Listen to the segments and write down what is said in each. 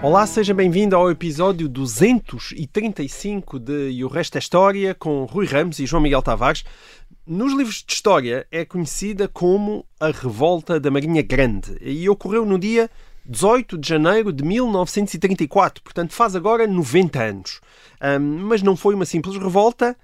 Olá, seja bem-vindo ao episódio 235 de E o Resto é História com Rui Ramos e João Miguel Tavares. Nos livros de história é conhecida como a Revolta da Marinha Grande e ocorreu no dia 18 de janeiro de 1934, portanto faz agora 90 anos. Um, mas não foi uma simples revolta,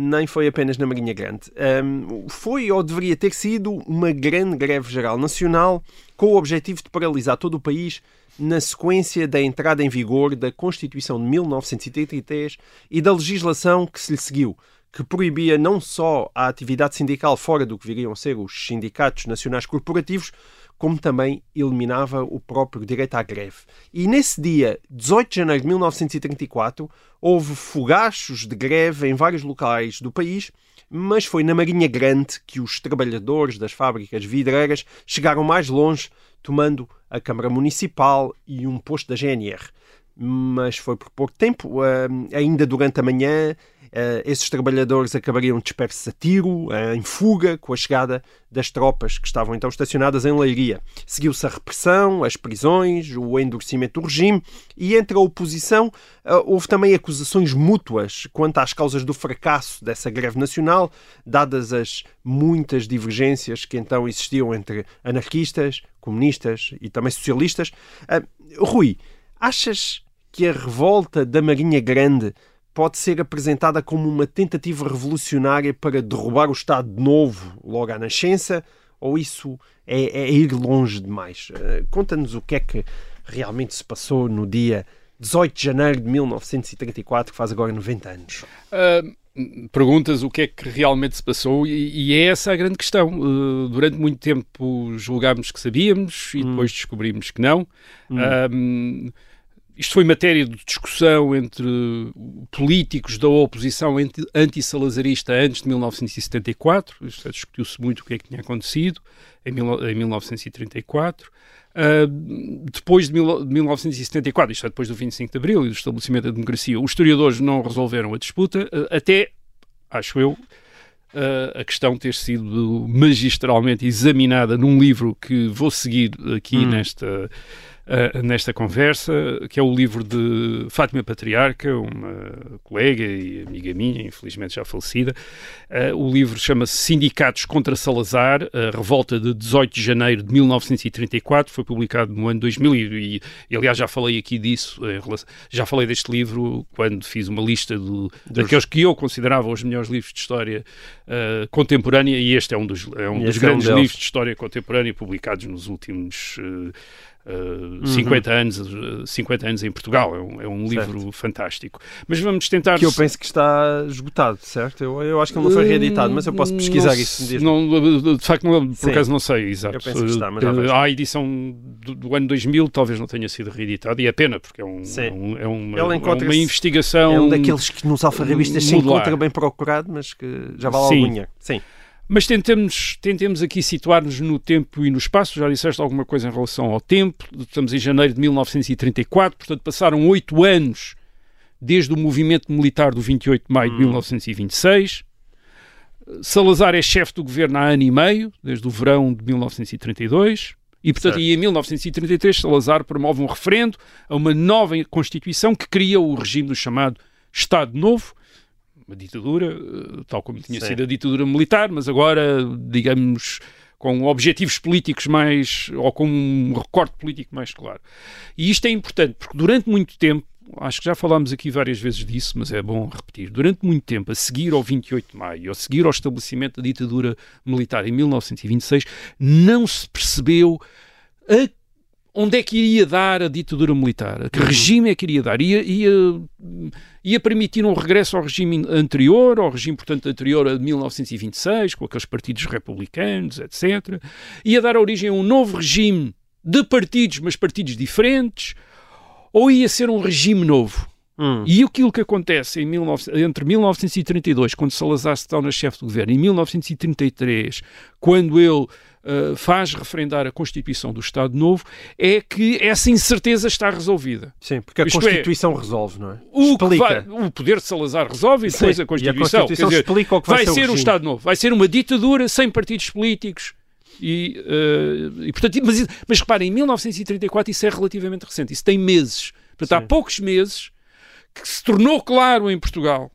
nem foi apenas na Marinha Grande. Um, foi ou deveria ter sido uma grande greve geral nacional com o objetivo de paralisar todo o país na sequência da entrada em vigor da Constituição de 1933 e da legislação que se lhe seguiu, que proibia não só a atividade sindical fora do que viriam a ser os sindicatos nacionais corporativos, como também eliminava o próprio direito à greve. E nesse dia, 18 de janeiro de 1934, houve fogachos de greve em vários locais do país, mas foi na Marinha Grande que os trabalhadores das fábricas vidreiras chegaram mais longe, tomando a Câmara Municipal e um posto da GNR. Mas foi por pouco tempo, ainda durante a manhã, esses trabalhadores acabariam dispersos a tiro, uh, em fuga, com a chegada das tropas que estavam então estacionadas em Leiria. Seguiu-se a repressão, as prisões, o endurecimento do regime e entre a oposição uh, houve também acusações mútuas quanto às causas do fracasso dessa greve nacional, dadas as muitas divergências que então existiam entre anarquistas, comunistas e também socialistas. Rui, achas que a revolta da Marinha Grande pode ser apresentada como uma tentativa revolucionária para derrubar o Estado de novo logo à nascença, ou isso é, é ir longe demais? Uh, Conta-nos o que é que realmente se passou no dia 18 de janeiro de 1934, que faz agora 90 anos. Uh, perguntas o que é que realmente se passou e, e é essa a grande questão. Uh, durante muito tempo julgámos que sabíamos e hum. depois descobrimos que não. Hum. Uh, isto foi matéria de discussão entre políticos da oposição anti-salazarista antes de 1974. Discutiu-se muito o que é que tinha acontecido em, 1934. Uh, depois de, mil, de 1974, isto é depois do 25 de Abril e do estabelecimento da democracia, os historiadores não resolveram a disputa, uh, até, acho eu, uh, a questão ter sido magistralmente examinada num livro que vou seguir aqui hum. nesta uh, nesta conversa, que é o livro de Fátima Patriarca, uma colega e amiga minha, infelizmente já falecida. Uh, o livro chama-se Sindicatos contra Salazar, a revolta de 18 de janeiro de 1934, foi publicado no ano 2000 e, e, aliás já falei aqui disso, relação, já falei deste livro quando fiz uma lista do, daqueles que eu considerava os melhores livros de história uh, contemporânea e este é um dos, é um dos é grandes livros de história contemporânea publicados nos últimos uh, Uh, 50, uhum. anos, 50 anos em Portugal. É um, é um livro fantástico. Mas vamos tentar. Que eu penso que está esgotado, certo? Eu, eu acho que ele não foi reeditado, mas eu posso pesquisar não, isso. Não, de facto, não, por Sim. acaso não sei, exato. Eu penso que está, mas uh, a edição do, do, ano 2000 talvez não tenha sido reeditado, e é pena, porque é, um, é, um, é uma, é uma investigação. É um daqueles que nos alfarrabistas se encontra bem procurado, mas que já vale Sim. algum dinheiro. Sim. Mas tentemos, tentemos aqui situar-nos no tempo e no espaço. Já disseste alguma coisa em relação ao tempo. Estamos em janeiro de 1934, portanto passaram oito anos desde o movimento militar do 28 de maio hum. de 1926. Salazar é chefe do governo há ano e meio, desde o verão de 1932. E, portanto, e em 1933, Salazar promove um referendo a uma nova Constituição que cria o regime do chamado Estado Novo, uma ditadura, eh, tal como tinha Sim. sido a ditadura militar, mas agora, digamos, com objetivos políticos mais, ou com um recorte político mais claro. E isto é importante, porque durante muito tempo, acho que já falámos aqui várias vezes disso, mas é bom repetir, durante muito tempo, a seguir ao 28 de maio, a seguir ao estabelecimento da ditadura militar em 1926, não se percebeu a onde é que iria dar a ditadura militar? Que uhum. regime é que iria dar? Ia, ia, ia permitir um regresso ao regime anterior, ao regime, portanto, anterior a 1926, com aqueles partidos republicanos, etc. Ia dar origem a um novo regime de partidos, mas partidos diferentes? Ou ia ser um regime novo? Hum. E aquilo que acontece em 19 entre 1932, quando Salazar se torna chefe do governo, e 1933, quando ele uh, faz referendar a Constituição do Estado Novo, é que essa incerteza está resolvida. Sim, porque a Isto é, Constituição resolve, não é? O, vai- o poder de Salazar resolve e depois Sim, a Constituição. A Constituição dizer, explica o que vai, vai ser, um. Estado novo, vai ser uma ditadura sem partidos políticos. E, eh, e, portanto, mas, mas reparem, em 1934 isso é relativamente recente, isso tem meses. Portanto, há Sim. poucos meses que se tornou claro em Portugal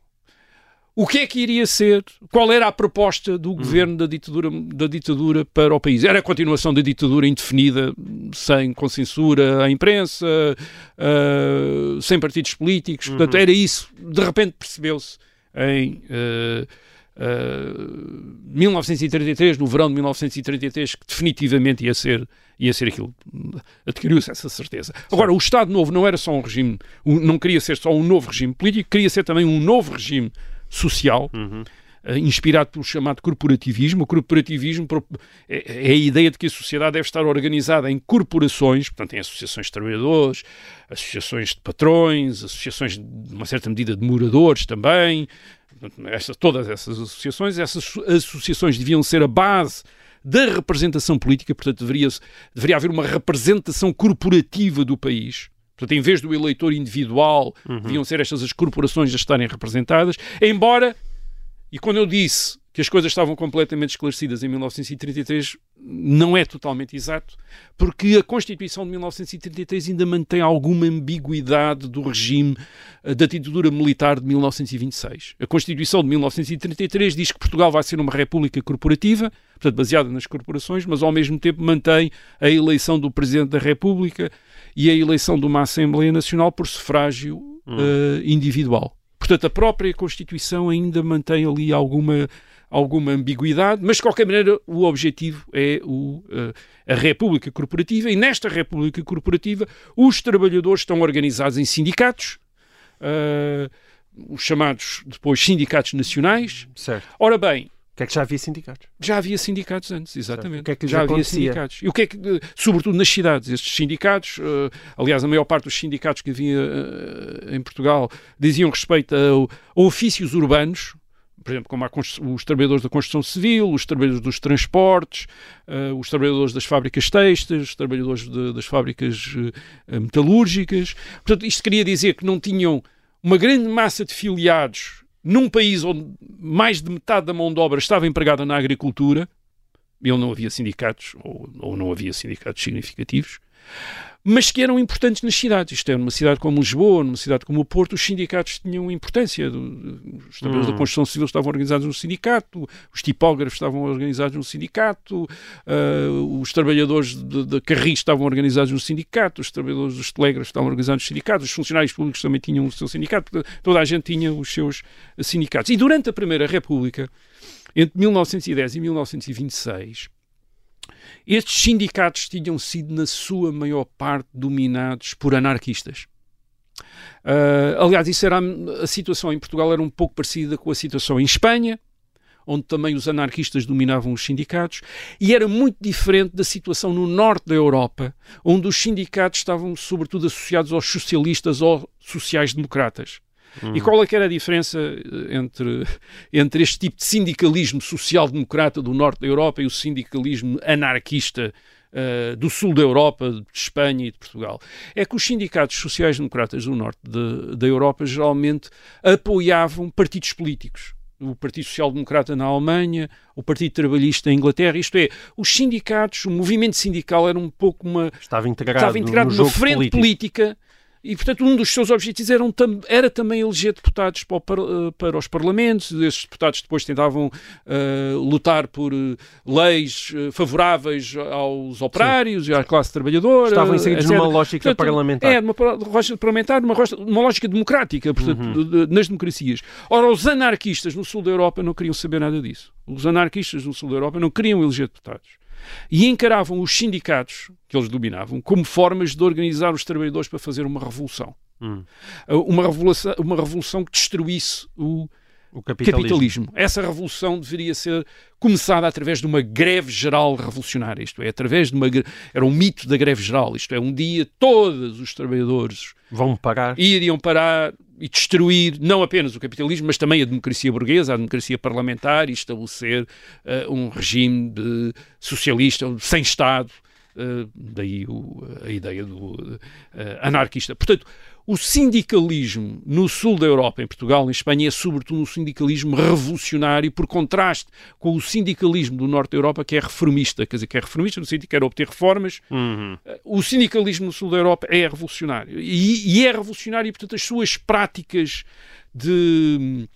o que é que iria ser, qual era a proposta do governo da ditadura, da ditadura para o país. Era a continuação da ditadura indefinida, sem com censura à imprensa, eh, sem partidos políticos. Portanto, era isso. De repente percebeu-se em eh, eh, 1933, no verão de 1933, que definitivamente ia ser, ia ser aquilo. Adquiriu-se essa certeza. Agora, o Estado Novo não era só um regime, não queria ser só um novo regime político, queria ser também um novo regime social. eh, Inspirado pelo chamado corporativismo. O corporativismo é, é a ideia de que a sociedade deve estar organizada em corporações, portanto, em associações de trabalhadores, associações de patrões, associações de uma certa medida de moradores também, Portanto, esta- todas essas associações, essas asso- associações deviam ser a base da representação política, portanto, deveria, deveria haver uma representação corporativa do país. Portanto, em vez do eleitor individual, deviam ser estas as corporações a estarem representadas, embora, e quando eu disse que as coisas estavam completamente esclarecidas em 1933, não é totalmente exato, porque a Constituição de 1933 ainda mantém alguma ambiguidade do regime eh, da ditadura militar de 1926. A Constituição de 1933 diz que Portugal vai ser uma república corporativa, portanto baseada nas corporações, mas ao mesmo tempo mantém a eleição do Presidente da República e a eleição de uma Assembleia Nacional por sufrágio eh, individual. Portanto, a própria Constituição ainda mantém ali alguma, alguma ambiguidade, mas de qualquer maneira o objetivo é o, eh, a República Corporativa e nesta República Corporativa os trabalhadores estão organizados em sindicatos, eh, os chamados depois sindicatos nacionais. Certo. Ora bem, que é que já havia sindicatos? já havia sindicatos antes, exatamente. O que é que já havia acontecia? sindicatos. E o que é que, sobretudo nas cidades, estes sindicatos, eh, aliás, a maior parte dos sindicatos que havia eh, em Portugal diziam respeito a, a ofícios urbanos, por exemplo, como os trabalhadores da construção civil, os trabalhadores dos transportes, eh, os trabalhadores das fábricas têxteis, os trabalhadores de- das fábricas metalúrgicas. Portanto, isto queria dizer que não tinham uma grande massa de filiados num país onde mais de metade da mão de obra estava empregada na agricultura, e onde não havia sindicatos, ou, ou não havia sindicatos significativos, mas que eram importantes nas cidades. Isto é, numa cidade como Lisboa, numa cidade como o Porto, os sindicatos tinham importância. Os trabalhadores Hum. da construção civil estavam organizados no sindicato, os tipógrafos estavam organizados no sindicato, ah, os trabalhadores de, de carris estavam organizados no sindicato, os trabalhadores dos telégrafos estavam organizados no sindicato, os funcionários públicos também tinham o seu sindicato, portanto, toda a gente tinha os seus eh, sindicatos. E durante a Primeira República, entre 1910 e 1926, estes sindicatos tinham sido, na sua maior parte, dominados por anarquistas. Ah, aliás, isso era a, a situação em Portugal era um pouco parecida com a situação em Espanha, onde também os anarquistas dominavam os sindicatos, e era muito diferente da situação no norte da Europa, onde os sindicatos estavam sobretudo associados aos socialistas ou sociais-democratas. E qual é que era a diferença eh, entre, entre este tipo de sindicalismo social-democrata do norte da Europa e o sindicalismo anarquista eh, do sul da Europa, de Espanha e de Portugal? É que os sindicatos sociais-democratas do norte de- da Europa geralmente apoiavam partidos políticos. O Partido Social Democrata na Alemanha, o Partido Trabalhista em Inglaterra, isto é, os sindicatos, o movimento sindical era um pouco uma, Estava integrado, estava integrado no numa jogo frente político. política e, portanto, um dos seus objetivos era, era também eleger deputados para, o eh, para os parlamentos. Esses deputados depois tentavam eh, lutar por eh, leis favoráveis aos operários e à classe trabalhadora. Estavam inseridos numa lógica Portanto, parlamentar. É, numa lógica parlamentar, numa, numa lógica democrática, portanto, Uhum. de- de- nas democracias. Ora, os anarquistas no sul da Europa não queriam saber nada disso. Os anarquistas no sul da Europa não queriam eleger deputados. E encaravam os sindicatos, que eles dominavam, como formas de organizar os trabalhadores para fazer uma revolução. Hum. Uma revolução, uma revolução que destruísse o O capitalismo. capitalismo. Essa revolução deveria ser começada através de uma greve geral revolucionária, isto é, através de uma era um mito da greve geral, isto é, um dia todos os trabalhadores Vão parar. iriam parar e destruir não apenas o capitalismo, mas também a democracia burguesa, a democracia parlamentar e estabelecer uh, um regime de socialista, sem Estado, uh, daí o, a ideia do uh, anarquista. Portanto, o sindicalismo no sul da Europa, em Portugal, em Espanha, é sobretudo um sindicalismo revolucionário, por contraste com o sindicalismo do norte da Europa, que é reformista. Quer dizer, que é reformista no sentido que quer obter reformas. Uhum. O sindicalismo no sul da Europa é revolucionário. E, e é revolucionário, e, portanto, as suas práticas de.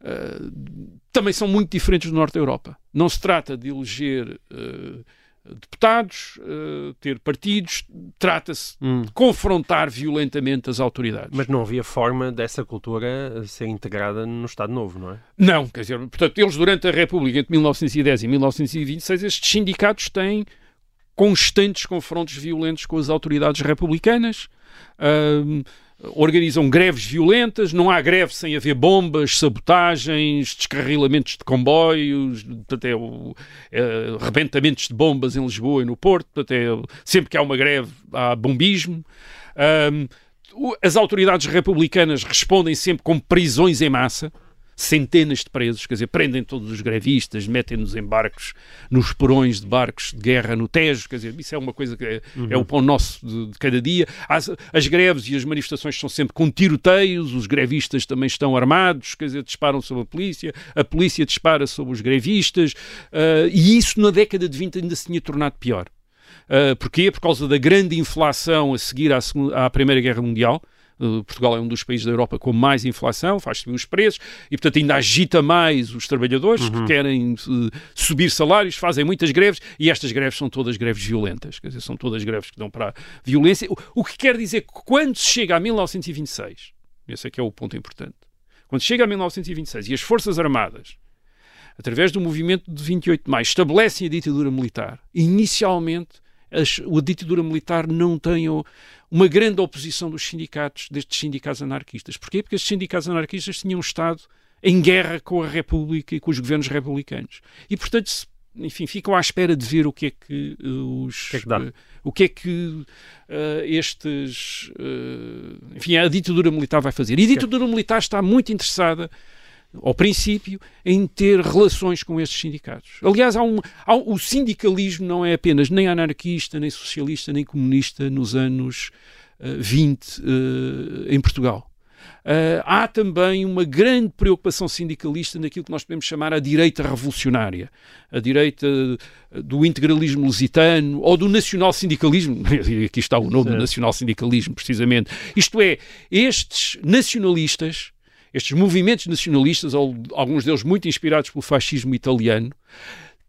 Uh, também são muito diferentes do norte da Europa. Não se trata de eleger. Uh, deputados, uh, ter partidos, trata-se hum. de confrontar violentamente as autoridades. Mas não havia forma dessa cultura ser integrada no Estado Novo, não é? Não, quer dizer, portanto, eles durante a República, entre 1910 e 1926, estes sindicatos têm constantes confrontos violentos com as autoridades republicanas. Uh, organizam greves violentas, não há greve sem haver bombas, sabotagens, descarrilamentos de comboios, até o, é, rebentamentos de bombas em Lisboa e no Porto, até sempre que há uma greve há bombismo. Um, as autoridades republicanas respondem sempre com prisões em massa centenas de presos, quer dizer, prendem todos os grevistas, metem-nos em barcos, nos porões de barcos de guerra no Tejo, quer dizer, isso é uma coisa que é, uhum. é o pão nosso de, de cada dia. As, as, greves e as manifestações são sempre com tiroteios, os grevistas também estão armados, quer dizer, disparam sobre a polícia, a polícia dispara sobre os grevistas, uh, e isso na década de 20 ainda se tinha tornado pior. Uh, porquê? Por causa da grande inflação a seguir à, segunda, à Primeira Guerra Mundial, Uh, Portugal é um dos países da Europa com mais inflação, faz subir os preços e, portanto, ainda agita mais os trabalhadores uhum. que querem uh, subir salários, fazem muitas greves e estas greves são todas greves violentas, quer dizer, são todas greves que dão para a violência. O, o que quer dizer que quando se chega a 1926, esse é que é o ponto importante, quando chega a 1926 e as Forças Armadas através do movimento de 28 de maio, estabelecem a ditadura militar. Inicialmente, as, a ditadura militar não tem uma grande oposição dos sindicatos, destes sindicatos anarquistas. Porquê? Porque estes sindicatos anarquistas tinham estado em guerra com a República e com os governos republicanos. E, portanto, enfim, ficam à espera de ver o que é que os... O que é que? Uh, o que, é que uh, estes... Enfim, a ditadura militar vai fazer. E a ditadura militar está muito interessada ao princípio, em ter relações com estes sindicatos. Aliás, há um, há, o sindicalismo não é apenas nem anarquista, nem socialista, nem comunista nos anos uh, 20 uh, em Portugal. Uh, há também uma grande preocupação sindicalista naquilo que nós podemos chamar a direita revolucionária, a direita do integralismo lusitano ou do nacional-sindicalismo. Aqui está o nome certo. do nacional-sindicalismo, precisamente. Isto é, estes nacionalistas estes movimentos nacionalistas, alguns deles muito inspirados pelo fascismo italiano,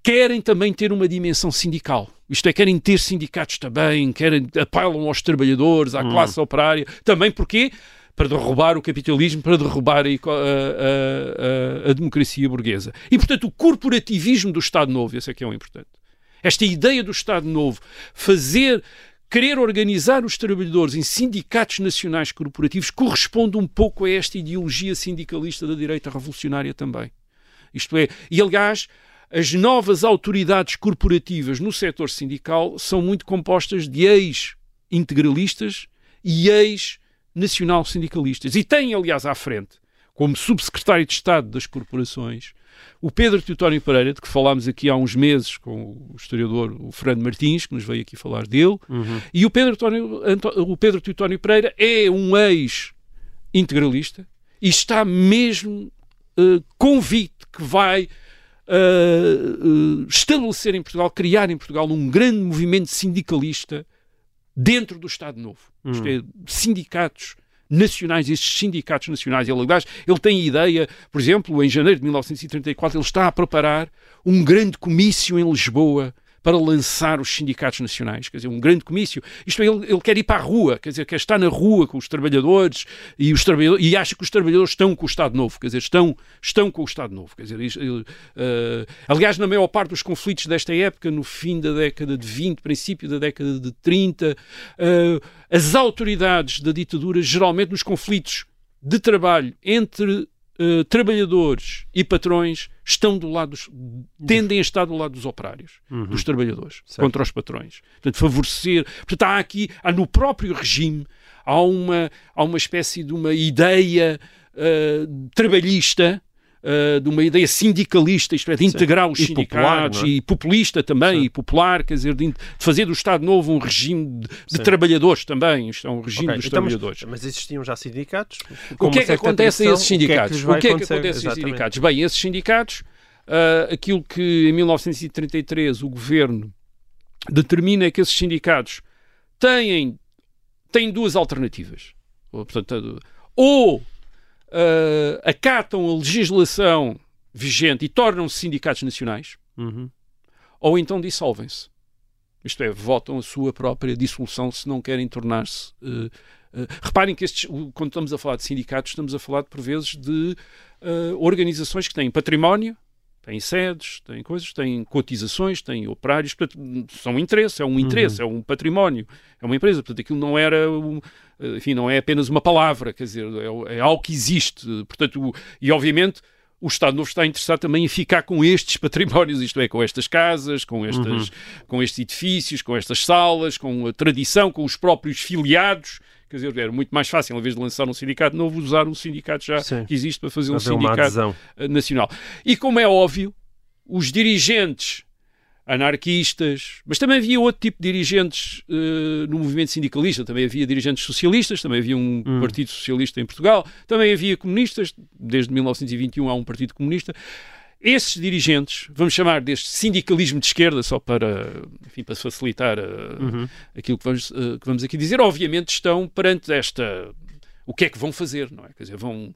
querem também ter uma dimensão sindical. Isto é, querem ter sindicatos também, querem, apelam aos trabalhadores, à hum. classe operária. Também porque para derrubar o capitalismo, para derrubar a, a, a, a, democracia burguesa. E, portanto, o corporativismo do Estado Novo, esse é que é o importante. Esta ideia do Estado Novo, fazer querer organizar os trabalhadores em sindicatos nacionais corporativos corresponde um pouco a esta ideologia sindicalista da direita revolucionária também. Isto é, e aliás, as novas autoridades corporativas no setor sindical são muito compostas de ex-integralistas e ex-nacional-sindicalistas. E têm, aliás, à frente, como subsecretário de Estado das corporações, o Pedro Teutónio Pereira, de que falámos aqui há uns meses com o historiador o Fernando Martins, que nos veio aqui falar dele, uhum. e o Pedro, Teutónio, o Pedro Teutónio Pereira é um ex-integralista e está mesmo uh, convicto que vai uh, uh, estabelecer em Portugal, criar em Portugal um grande movimento sindicalista dentro do Estado Novo. Uhum. Isto é, sindicatos nacionais, estes sindicatos nacionais. Ele, aliás, ele tem ideia, por exemplo, em janeiro de 1934, ele está a preparar um grande comício em Lisboa para lançar os sindicatos nacionais, quer dizer, um grande comício. Isto é, ele, ele quer ir para a rua, quer dizer, quer estar na rua com os trabalhadores e, os trabalhadores, e acha que os trabalhadores estão com o Estado Novo, quer dizer, estão, estão com o Estado Novo. Quer dizer, ele, uh, aliás, na maior parte dos conflitos desta época, no fim da década de 20, princípio da década de 30, uh, eh, as autoridades da ditadura, geralmente nos conflitos de trabalho entre uh, trabalhadores e patrões estão do lado dos, tendem a estar do lado dos operários, uhum. dos trabalhadores, certo. contra os patrões. Portanto, favorecer. Portanto, há aqui, há no próprio regime, há uma, há uma espécie de uma ideia uh, trabalhista Uh, de uma ideia sindicalista, isto é, de integrar os e sindicatos, popular, é? e populista também, Sim. e popular, quer dizer, de, de, fazer do Estado Novo um regime de, de trabalhadores também. Isto é um regime okay. dos então, trabalhadores. Mas, mas, existiam já sindicatos? O que é que acontece a esses sindicatos? O que é que, acontece a esses sindicatos? Bem, esses sindicatos, uh, aquilo que em 1933 o governo determina é que esses sindicatos têm, têm duas alternativas. Portanto, ou uh, acatam a legislação vigente e tornam-se sindicatos nacionais, uhum. ou então dissolvem-se. Isto é, votam a sua própria dissolução se não querem tornar-se. Uh, uh, reparem que estes, quando estamos a falar de sindicatos, estamos a falar, por vezes, de organizações que têm património, têm sedes, têm coisas, têm cotizações, têm operários, portanto, são interesses, é um interesse, uhum. é um património, é uma empresa, portanto, aquilo não era. Um, enfim, não é apenas uma palavra, quer dizer, é, é algo que existe. Portanto, e obviamente o Estado Novo está interessado também em ficar com estes patrimónios, isto é, com estas casas, com, estas, uhum. com estes edifícios, com estas salas, com a tradição, com os próprios filiados. Quer dizer, era muito mais fácil, em vez de lançar um sindicato novo, usar um sindicato já Sim. que existe para fazer um sindicato eh, nacional. E como é óbvio, os dirigentes anarquistas, mas também havia outro tipo de dirigentes uh, no movimento sindicalista, também havia dirigentes socialistas, também havia um hum. partido socialista em Portugal, também havia comunistas, desde 1921 há um partido comunista. Esses dirigentes, vamos chamar deste sindicalismo de esquerda, só para, enfim, para facilitar uh, uhum. aquilo que vamos, uh, que vamos aqui dizer, obviamente estão perante esta. O que é que vão fazer, não é? Quer dizer, vão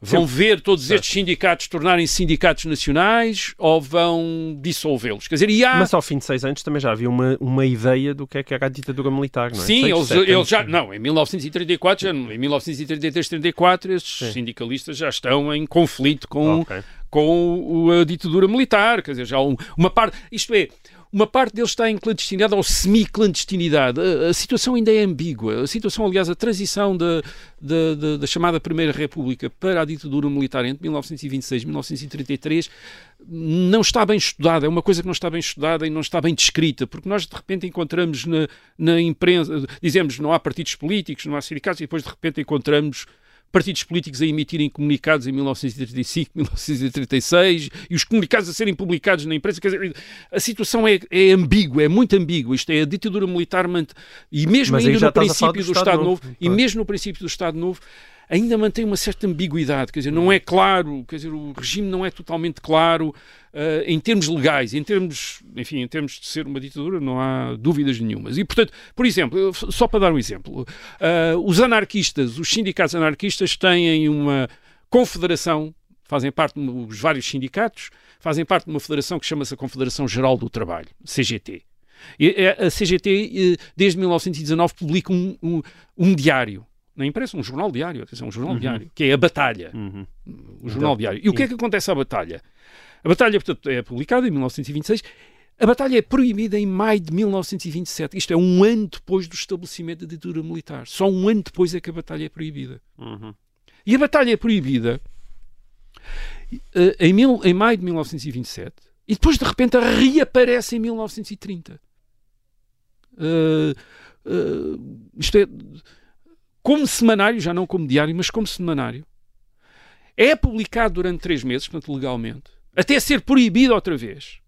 Vão ver todos certo. estes sindicatos tornarem sindicatos nacionais ou vão dissolvê-los? Quer dizer, e há... Mas ao fim de seis anos também já havia uma, uma ideia do que é que era a ditadura militar, não é? Sim, eles, eles já... Não, em 1934, já, em 1933, 34, estes Sim. sindicalistas já estão em conflito com, okay. com a ditadura militar. Quer dizer, já um, uma parte... Isto é, uma parte deles está em clandestinidade ou semi-clandestinidade. A, a, situação ainda é ambígua. A situação, aliás, a transição da, da, da, da, chamada Primeira República para a ditadura militar entre 1926 e 1933 não está bem estudada. É uma coisa que não está bem estudada e não está bem descrita, porque nós de repente encontramos na, na imprensa, dizemos não há partidos políticos, não há sindicatos, e depois de repente encontramos partidos políticos a emitirem comunicados em 1935, 1936 e os comunicados a serem publicados na imprensa. Quer dizer, a situação é, é ambígua, é muito ambígua. Isto é a ditadura militar e mesmo Mas ainda no princípio do Estado, Estado Novo, Novo e mesmo no princípio do Estado Novo ainda mantém uma certa ambiguidade, quer dizer, não é claro, quer dizer, o regime não é totalmente claro uh, em termos legais, em termos, enfim, em termos de ser uma ditadura, não há dúvidas nenhumas. E, portanto, por exemplo, só para dar um exemplo, uh, os anarquistas, os sindicatos anarquistas têm uma confederação, fazem parte dos vários sindicatos, fazem parte de uma federação que chama-se a Confederação Geral do Trabalho, CGT. E a CGT, eh, desde 1919, publica um, um, um diário na imprensa, um jornal diário, atenção, um jornal uhum. diário, que é a Batalha. Uhum. O jornal então, diário. E o que é que acontece à Batalha? A Batalha, portanto, é publicada em 1926. A Batalha é proibida em maio de 1927. Isto é um ano depois do estabelecimento da ditadura militar. Só um ano depois é que a Batalha é proibida. Uhum. E a Batalha é proibida uh, em, mil, em maio de 1927 e depois, de repente, reaparece em 1930. Uh, uh, isto é como semanário, já não como diário, mas como semanário. É publicado durante três meses, portanto, legalmente, até ser proibido outra vez.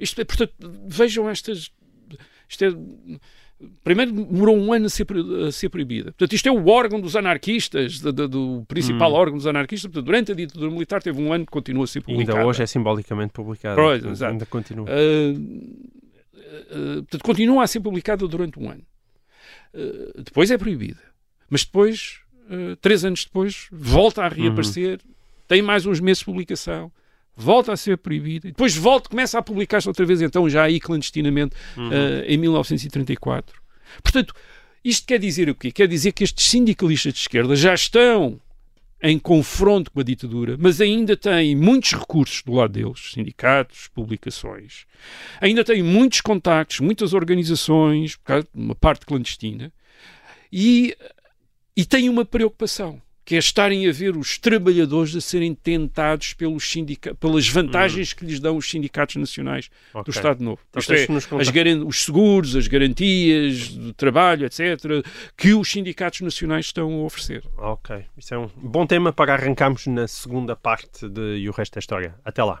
Isto é, portanto, vejam estas. Isto é, primeiro demorou um ano a ser, a ser proibida. Portanto, isto é o órgão dos anarquistas, do, do, do principal hum. órgão dos anarquistas. Portanto, durante a ditadura militar teve um ano que continua a ser publicado. Ainda hoje é simbolicamente publicado. Pois, ainda continua. Uh, uh, portanto, continua a ser publicado durante um ano. Uh, depois é proibida. Mas depois, uh, três anos depois, volta a reaparecer, uhum. tem mais uns meses de publicação, volta a ser proibida, e depois volta, começa a publicar-se outra vez, então já aí clandestinamente, uhum. uh, em 1934. Portanto, isto quer dizer o quê? Quer dizer que estes sindicalistas de esquerda já estão em confronto com a ditadura, mas ainda têm muitos recursos do lado deles, sindicatos, publicações, ainda têm muitos contactos, muitas organizações, uma parte clandestina, e e tem uma preocupação, que é estarem a ver os trabalhadores a serem tentados pelos sindica pelas vantagens que lhes dão os sindicatos nacionais do Ok. Estado Novo. Então Isto é, as garan- os seguros, as garantias do trabalho, etc., que os sindicatos nacionais estão a oferecer. Ok, isso é um bom tema para arrancarmos na segunda parte de E o Resto da História. Até lá.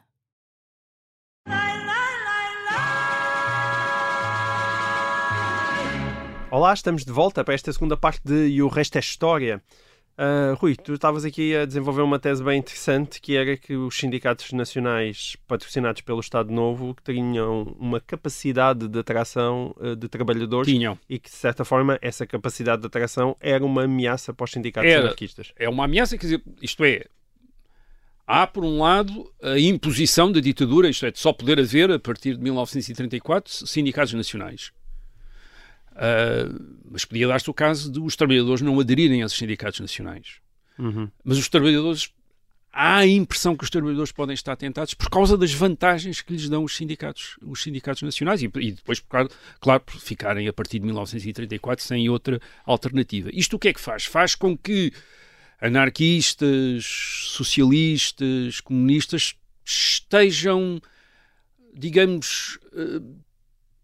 Olá, estamos de volta para esta segunda parte de E o Resto é História. Ah, Rui, tu estavas aqui a desenvolver uma tese bem interessante que era que os sindicatos nacionais patrocinados pelo Estado Novo tinham uma capacidade de atração ah, de trabalhadores Tinham. e que, de certa forma, essa capacidade de atração era uma ameaça para os sindicatos Era. anarquistas. É uma ameaça, quer dizer, isto é, há por um lado a imposição da ditadura, isto é, de só poder haver, a partir de 1934, sindicatos nacionais. Ah, mas podia dar-se o caso de os trabalhadores não aderirem aos sindicatos nacionais. Uhum. Mas os trabalhadores. Há a impressão que os trabalhadores podem estar tentados por causa das vantagens que lhes dão os sindicatos, os sindicatos nacionais e, e depois, claro, claro, por ficarem a partir de 1934 sem outra alternativa. Isto o que é que faz? Faz com que anarquistas, socialistas, comunistas estejam, digamos, eh,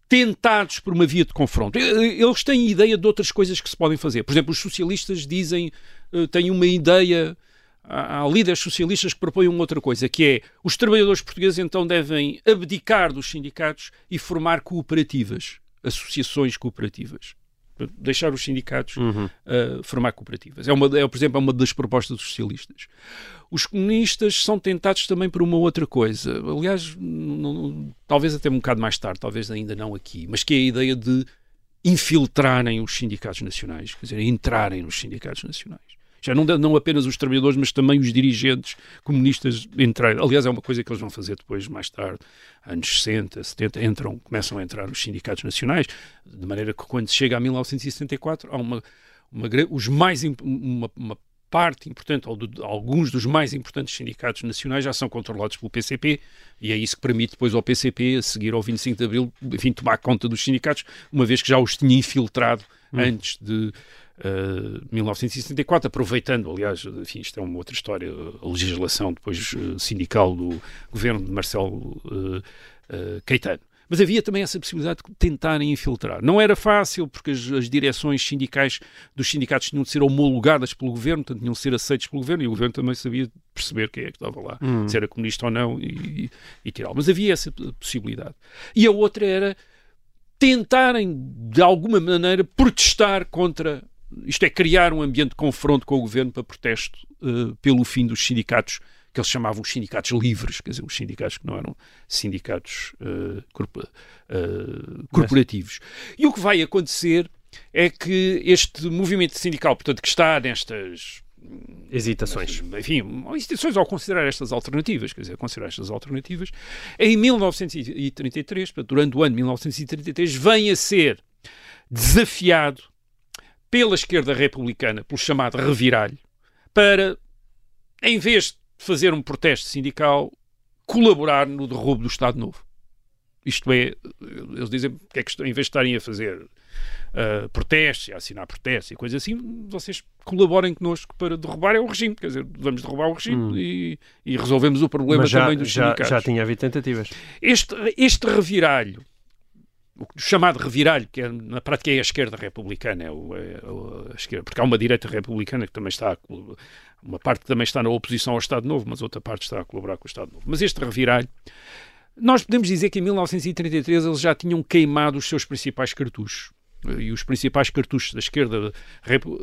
tentados por uma via de confronto. Eh, Eles têm ideia de outras coisas que se podem fazer. Por exemplo, os socialistas dizem, eh, têm uma ideia, há líderes socialistas que propõem outra coisa, que é os trabalhadores portugueses então devem abdicar dos sindicatos e formar cooperativas, associações cooperativas. Deixar os sindicatos Uhum. uh, formar cooperativas. É, uma, é, por exemplo, é uma das propostas dos socialistas. Os comunistas são tentados também por uma outra coisa. Aliás, não- talvez até um bocado mais tarde, talvez ainda não aqui, mas que é a ideia de infiltrarem os sindicatos nacionais, quer dizer, entrarem nos sindicatos nacionais. Já não, não apenas os trabalhadores, mas também os dirigentes comunistas entrarem. Aliás, é uma coisa que eles vão fazer depois, mais tarde, anos 60, 70, entram, começam a entrar nos sindicatos nacionais, de maneira que quando se chega a 1974, há uma, uma, os mais, uma, uma parte importante, ou de, alguns dos mais importantes sindicatos nacionais já são controlados pelo PCP, e é isso que permite depois ao PCP, a seguir ao 25 de Abril, enfim, tomar conta dos sindicatos, uma vez que já os tinha infiltrado antes de eh, 1974, aproveitando, aliás, enfim, isto é uma outra história, a legislação depois eh, sindical do governo de Marcelo eh, eh, Caetano. Mas havia também essa possibilidade de tentarem infiltrar. Não era fácil, porque as, as direções sindicais dos sindicatos tinham de ser homologadas pelo governo, portanto, tinham de ser aceitos pelo governo, e o governo também sabia perceber quem é que estava lá, se era comunista ou não, e, e, e tirá-lo. Mas havia essa possibilidade. E a outra era tentarem, de alguma maneira, protestar contra. Isto é, criar um ambiente de confronto com o governo para protesto eh, pelo fim dos sindicatos que eles chamavam os sindicatos livres, quer dizer, os sindicatos que não eram sindicatos eh, corpo- eh, corporativos. E o que vai acontecer é que este movimento sindical, portanto, que está nestas Hesitações. enfim, instituições ao considerar estas alternativas, quer dizer, considerar estas alternativas, em 1933, portanto, durante o ano de 1933, vem a ser desafiado pela esquerda republicana, pelo chamado reviralho, para, em vez de fazer um protesto sindical, colaborar no derrubo do Estado Novo. Isto é, eles dizem que é que em vez de estarem a fazer uh, protestos, e a assinar protestos e coisas assim, vocês colaborem connosco para derrubar é o regime. Quer dizer, vamos derrubar o regime e, e resolvemos o problema já, também dos já, sindicatos. já tinha havido tentativas. Este, este reviralho, o chamado reviralho, que é, na prática é a esquerda republicana, é o, é a esquerda, porque há uma direita republicana que também está uma parte que também está na oposição ao Estado Novo, mas outra parte está a colaborar com o Estado Novo. Mas este reviralho, nós podemos dizer que em 1933 eles já tinham queimado os seus principais cartuchos. E os principais cartuchos da esquerda,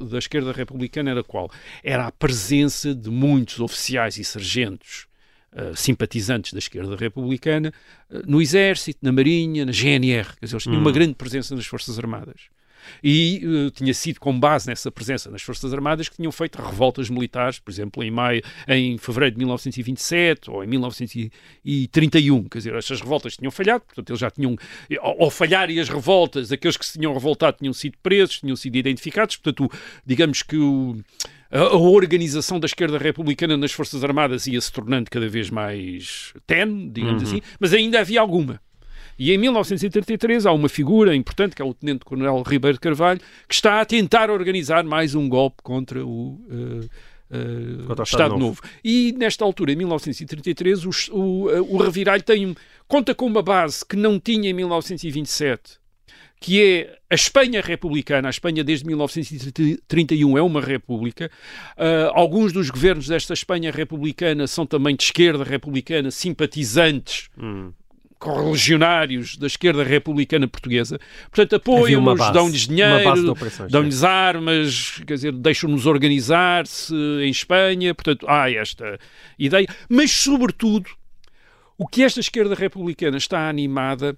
da esquerda republicana era qual? Era a presença de muitos oficiais e sargentos uh, simpatizantes da esquerda republicana uh, no Exército, na Marinha, na GNR. Quer dizer, eles tinham uma grande presença nas Forças Armadas. E uh, tinha sido com base nessa presença nas Forças Armadas que tinham feito revoltas militares, por exemplo, em, maio, em fevereiro de 1927 ou em 1931. Quer dizer, estas revoltas tinham falhado, portanto, eles já tinham. Ao, ao falharem as revoltas, aqueles que se tinham revoltado tinham sido presos, tinham sido identificados, portanto, digamos que o a, organização da esquerda republicana nas Forças Armadas ia se tornando cada vez mais tenue, digamos uhum. assim, mas ainda havia alguma. E em 1933 há uma figura importante, que é o Tenente-Coronel Ribeiro de Carvalho, que está a tentar organizar mais um golpe contra o. Uh, Uh, Estado, Estado Novo. Novo. E nesta altura, em 1933, o, o, o Reviralho tem, conta com uma base que não tinha em 1927, que é a Espanha republicana. A Espanha, desde 1931, é uma república. Uh, alguns dos governos desta Espanha republicana são também de esquerda republicana, simpatizantes. Hum correligionários da esquerda republicana portuguesa. Portanto, apoiam-nos, dão-lhes dinheiro, dão-lhes armas, quer dizer, deixam-nos organizar-se em Espanha. Portanto, há esta ideia. Mas, sobretudo, o que esta esquerda republicana está animada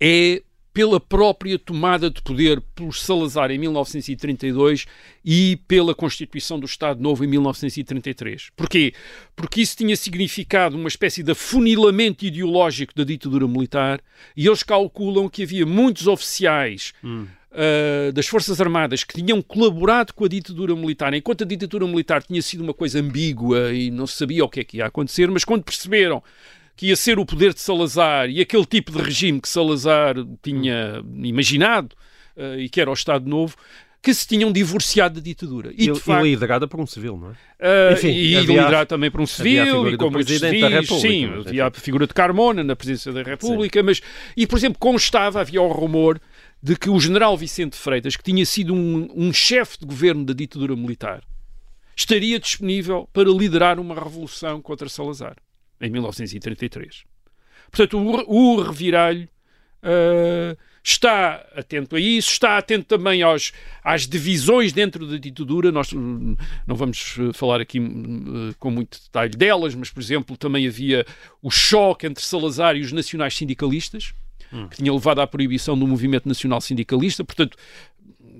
é pela própria tomada de poder por Salazar em 1932 e pela Constituição do Estado Novo em 1933. Porquê? Porque isso tinha significado uma espécie de afunilamento ideológico da ditadura militar e eles calculam que havia muitos oficiais. Hum. Uh, das Forças Armadas que tinham colaborado com a ditadura militar, enquanto a ditadura militar tinha sido uma coisa ambígua e não se sabia o que é que ia acontecer, mas quando perceberam que ia ser o poder de Salazar e aquele tipo de regime que Salazar tinha imaginado uh, e que era o Estado Novo, que se tinham divorciado da ditadura. E, e, de facto, e liderada por um civil, não é? Uh, Enfim, e havia, liderada também por um civil, e como presidente da República. Sim, havia a figura de Carmona na presidência da República, sim. mas, e por exemplo, constava, havia o rumor de que o general Vicente Freitas, que tinha sido um, um chefe de governo da ditadura militar, estaria disponível para liderar uma revolução contra Salazar em 1933. Portanto, o, o reviralho uh, está atento a isso, está atento também aos, às divisões dentro da ditadura. Nós hum, não vamos eh, falar aqui uh, com muito detalhe delas, mas, por exemplo, também havia o choque entre Salazar e os nacionais sindicalistas. Hum. Que tinha levado à proibição do movimento nacional sindicalista, portanto,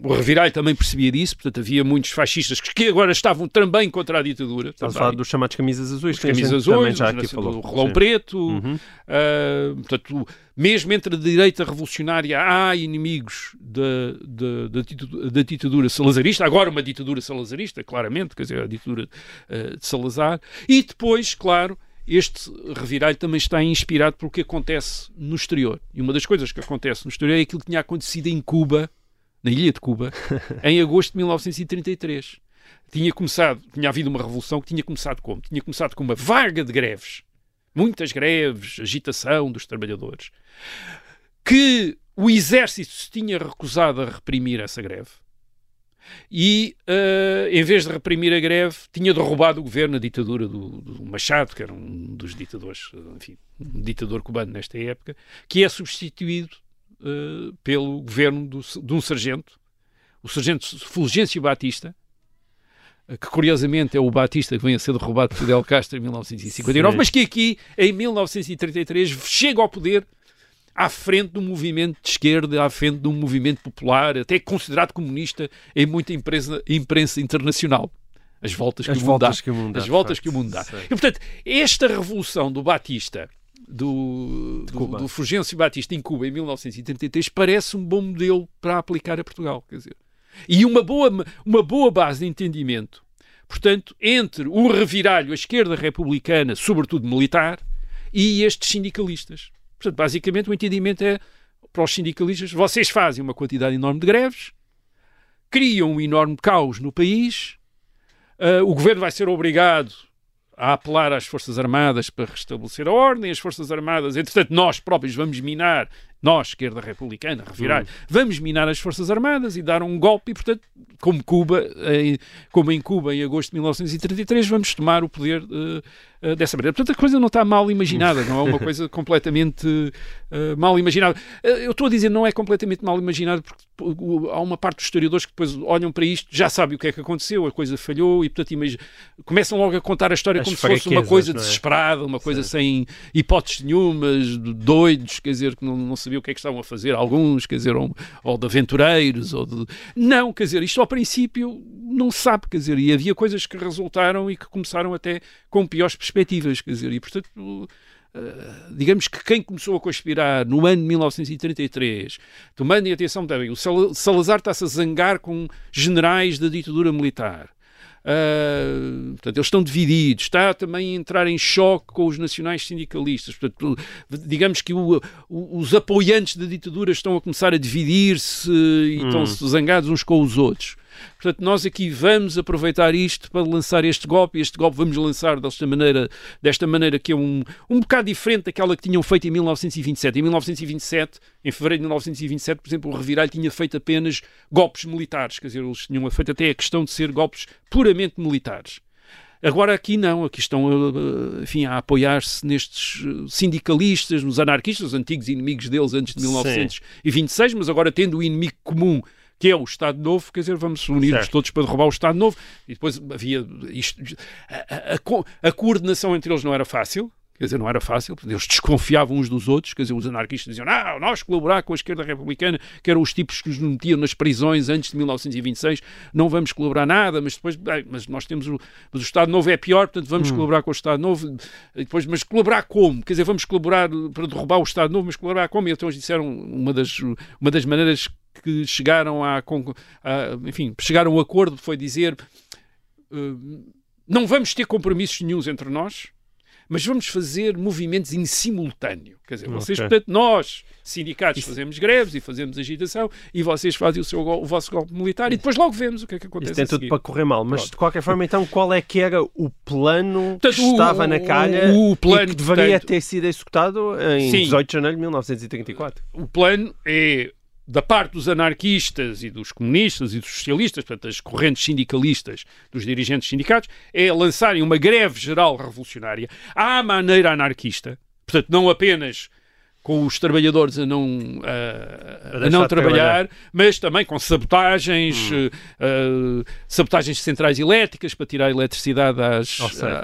o Revirai também percebia disso, portanto havia muitos fascistas que agora estavam também contra a ditadura. Estamos a falar dos chamados camisas azuis. camisas azuis, já aqui falou. o rolão preto. Uhum. Uh, portanto, mesmo entre a direita revolucionária há inimigos da, da, da, ditadura, da, ditadura salazarista, agora uma ditadura salazarista, claramente, quer dizer, a ditadura uh, de Salazar. E depois, claro, este reviralho também está inspirado pelo que acontece no exterior. E uma das coisas que acontece no exterior é aquilo que tinha acontecido em Cuba na ilha de Cuba, em agosto de 1933. Tinha começado, tinha havido uma revolução que tinha começado como? Tinha começado com uma vaga de greves, muitas greves, agitação dos trabalhadores, que o exército se tinha recusado a reprimir essa greve. E, uh, em vez de reprimir a greve, tinha derrubado o governo, a ditadura do, do Machado, que era um dos ditadores, enfim, um ditador cubano nesta época, que é substituído uh, pelo governo do, de um sargento, o sargento Fulgêncio Batista, eh, que curiosamente é o Batista que vem a ser derrubado por Fidel Castro em 1959, Sim. mas que aqui, em 1933, chega ao poder à frente um movimento de esquerda, à frente de um movimento popular, até considerado comunista em muita imprensa, imprensa internacional. As voltas, as que, voltas que o mundo dá. As voltas que o mundo dá. E, portanto, esta revolução do Batista do, do, do Fulgêncio Batista em Cuba em 1933 parece um bom modelo para aplicar a Portugal. Quer dizer, e uma boa, uma boa base de entendimento, portanto, entre o reviralho, a esquerda republicana, sobretudo militar, e estes sindicalistas. Portanto, basicamente, o entendimento é para os sindicalistas: vocês fazem uma quantidade enorme de greves, criam um enorme caos no país, uh, o governo vai ser obrigado a apelar às Forças Armadas para restabelecer a ordem, as Forças Armadas, entretanto, nós próprios vamos minar nós, esquerda republicana, revirar, vamos minar as Forças Armadas e dar um golpe e, portanto, como Cuba, em, como em Cuba em agosto de 1933, vamos tomar o poder uh, uh, dessa maneira. Portanto, a coisa não está mal imaginada, não é uma coisa completamente uh, mal imaginada. eu estou a dizer não é completamente mal imaginada porque há uma parte dos historiadores que depois olham para isto, já sabem o que é que aconteceu, a coisa falhou e, portanto, imagina, começam logo a contar a história As como se fosse uma coisa é? desesperada, uma coisa Sim. sem hipóteses nenhumas, doidos, quer dizer, que não, não sabiam o que é que estavam a fazer, alguns, quer dizer, ou, ou de aventureiros, ou de... Não, quer dizer, isto ao princípio não se sabe, quer dizer, e havia coisas que resultaram e que começaram até com piores perspectivas, quer dizer, e portanto... Uh, digamos que quem começou a conspirar no ano de 1933, tomando em atenção também, o Sal- Salazar está-se a zangar com generais da ditadura militar. Uh, portanto, eles estão divididos. Está também a entrar em choque com os nacionais sindicalistas. Portanto, digamos que o- o- os apoiantes da ditadura estão a começar a dividir-se e estão-se zangados uns com os outros. Portanto, nós aqui vamos aproveitar isto para lançar este golpe. Este golpe vamos lançar desta maneira, desta maneira que é um, um bocado diferente daquela que tinham feito em 1927. Em 1927, em fevereiro de 1927, por exemplo, o Reviralho tinha feito apenas golpes militares. Quer dizer, eles tinham feito até a questão de ser golpes puramente militares. Agora aqui não, aqui estão a, enfim, a apoiar-se nestes eh, sindicalistas, nos anarquistas, os antigos inimigos deles antes de Sim. 1926, mas agora tendo o inimigo comum que é o Estado Novo, quer dizer, vamos unir-nos todos para derrubar o Estado Novo. E depois havia isto, a, a- a coordenação entre eles não era fácil, quer dizer, não era fácil, eles desconfiavam uns dos outros, quer dizer, os anarquistas diziam, não, nós colaborar com a esquerda republicana, que eram os tipos que nos metiam nas prisões antes de 1926, não vamos colaborar nada, mas depois, bem, mas nós temos o, mas o Estado Novo é pior, portanto vamos colaborar com o Estado Novo, e depois, mas colaborar como? Quer dizer, vamos colaborar para derrubar o Estado Novo, mas colaborar como? E então eles disseram, uma das, uma das maneiras que chegaram a, a- enfim, chegaram a um acordo foi dizer uh, não vamos ter compromissos nenhums entre nós, mas vamos fazer movimentos em simultâneo. Quer dizer, vocês, Ok. portanto, nós, sindicatos, fazemos greves e fazemos agitação e vocês fazem o, seu, o vosso golpe militar e depois logo vemos o que é que acontece Isso tem tudo para correr mal, mas Pronto. de qualquer forma, então, qual é que era o plano Portanto, que o- estava na calha o e plano, que deveria portanto- ter sido executado em Sim. 18 de janeiro de 1934? o plano é da parte dos anarquistas e dos comunistas e dos socialistas, portanto, das correntes sindicalistas, dos dirigentes sindicatos, é lançarem uma greve geral revolucionária à maneira anarquista, portanto, não apenas com os trabalhadores a não, a- a, não de trabalhar, mas também com sabotagens, eh, eh, sabotagens de centrais elétricas para tirar a eletricidade às,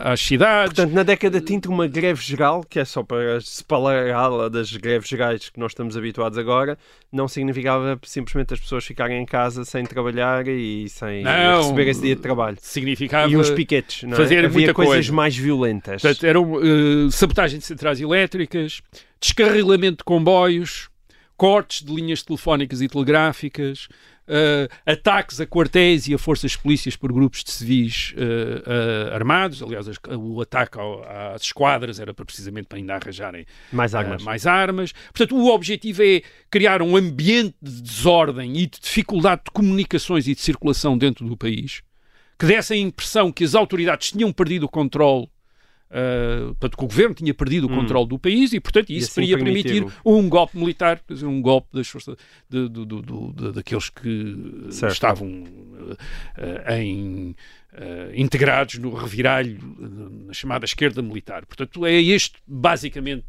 às cidades. Portanto, na década de 30, uma greve geral, que é só para separá-la das greves gerais que nós estamos habituados agora, não significava simplesmente as pessoas ficarem em casa sem trabalhar e sem Não. receber esse dia de trabalho. significava E uns piquetes, não é? fazer Havia muita coisas coisa. mais violentas. Portanto, eram eh, sabotagem de centrais elétricas, descarrilamento de comboios, cortes de linhas telefónicas e telegráficas, eh, ataques a quartéis e a forças polícias por grupos de civis eh, eh, armados. Aliás, as- o ataque ao- às esquadras era para- precisamente para ainda arranjarem mais armas. mais armas. Portanto, o objetivo é criar um ambiente de desordem e de dificuldade de comunicações e de circulação dentro do país, que desse a impressão que as autoridades tinham perdido o controle, uh, portanto, que o governo tinha perdido o controle do país e, portanto, isso assim poderia permitir um golpe militar, quer dizer, um golpe das forças, de, de- daqueles que Certo. estavam uh, uh, em. uh, integrados no reviralho uh, na chamada esquerda militar. Portanto, é este basicamente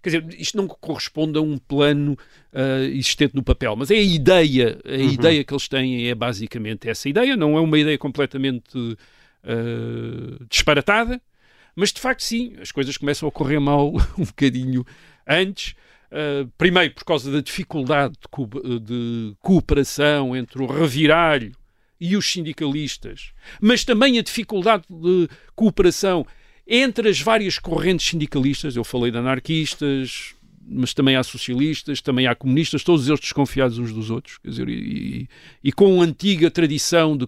Quer dizer, isto não corresponde a um plano ah, existente no papel, mas é a ideia, a ideia que eles têm é basicamente essa ideia, não é uma ideia completamente ah, disparatada, mas de facto sim, as coisas começam a correr mal um bocadinho antes. ah, primeiro por causa da dificuldade de, co- de cooperação entre o reviralho e os sindicalistas, mas também a dificuldade de cooperação entre as várias correntes sindicalistas, eu falei de anarquistas, mas também há socialistas, também há comunistas, todos eles desconfiados uns dos outros, quer dizer, e, e com antiga tradição de,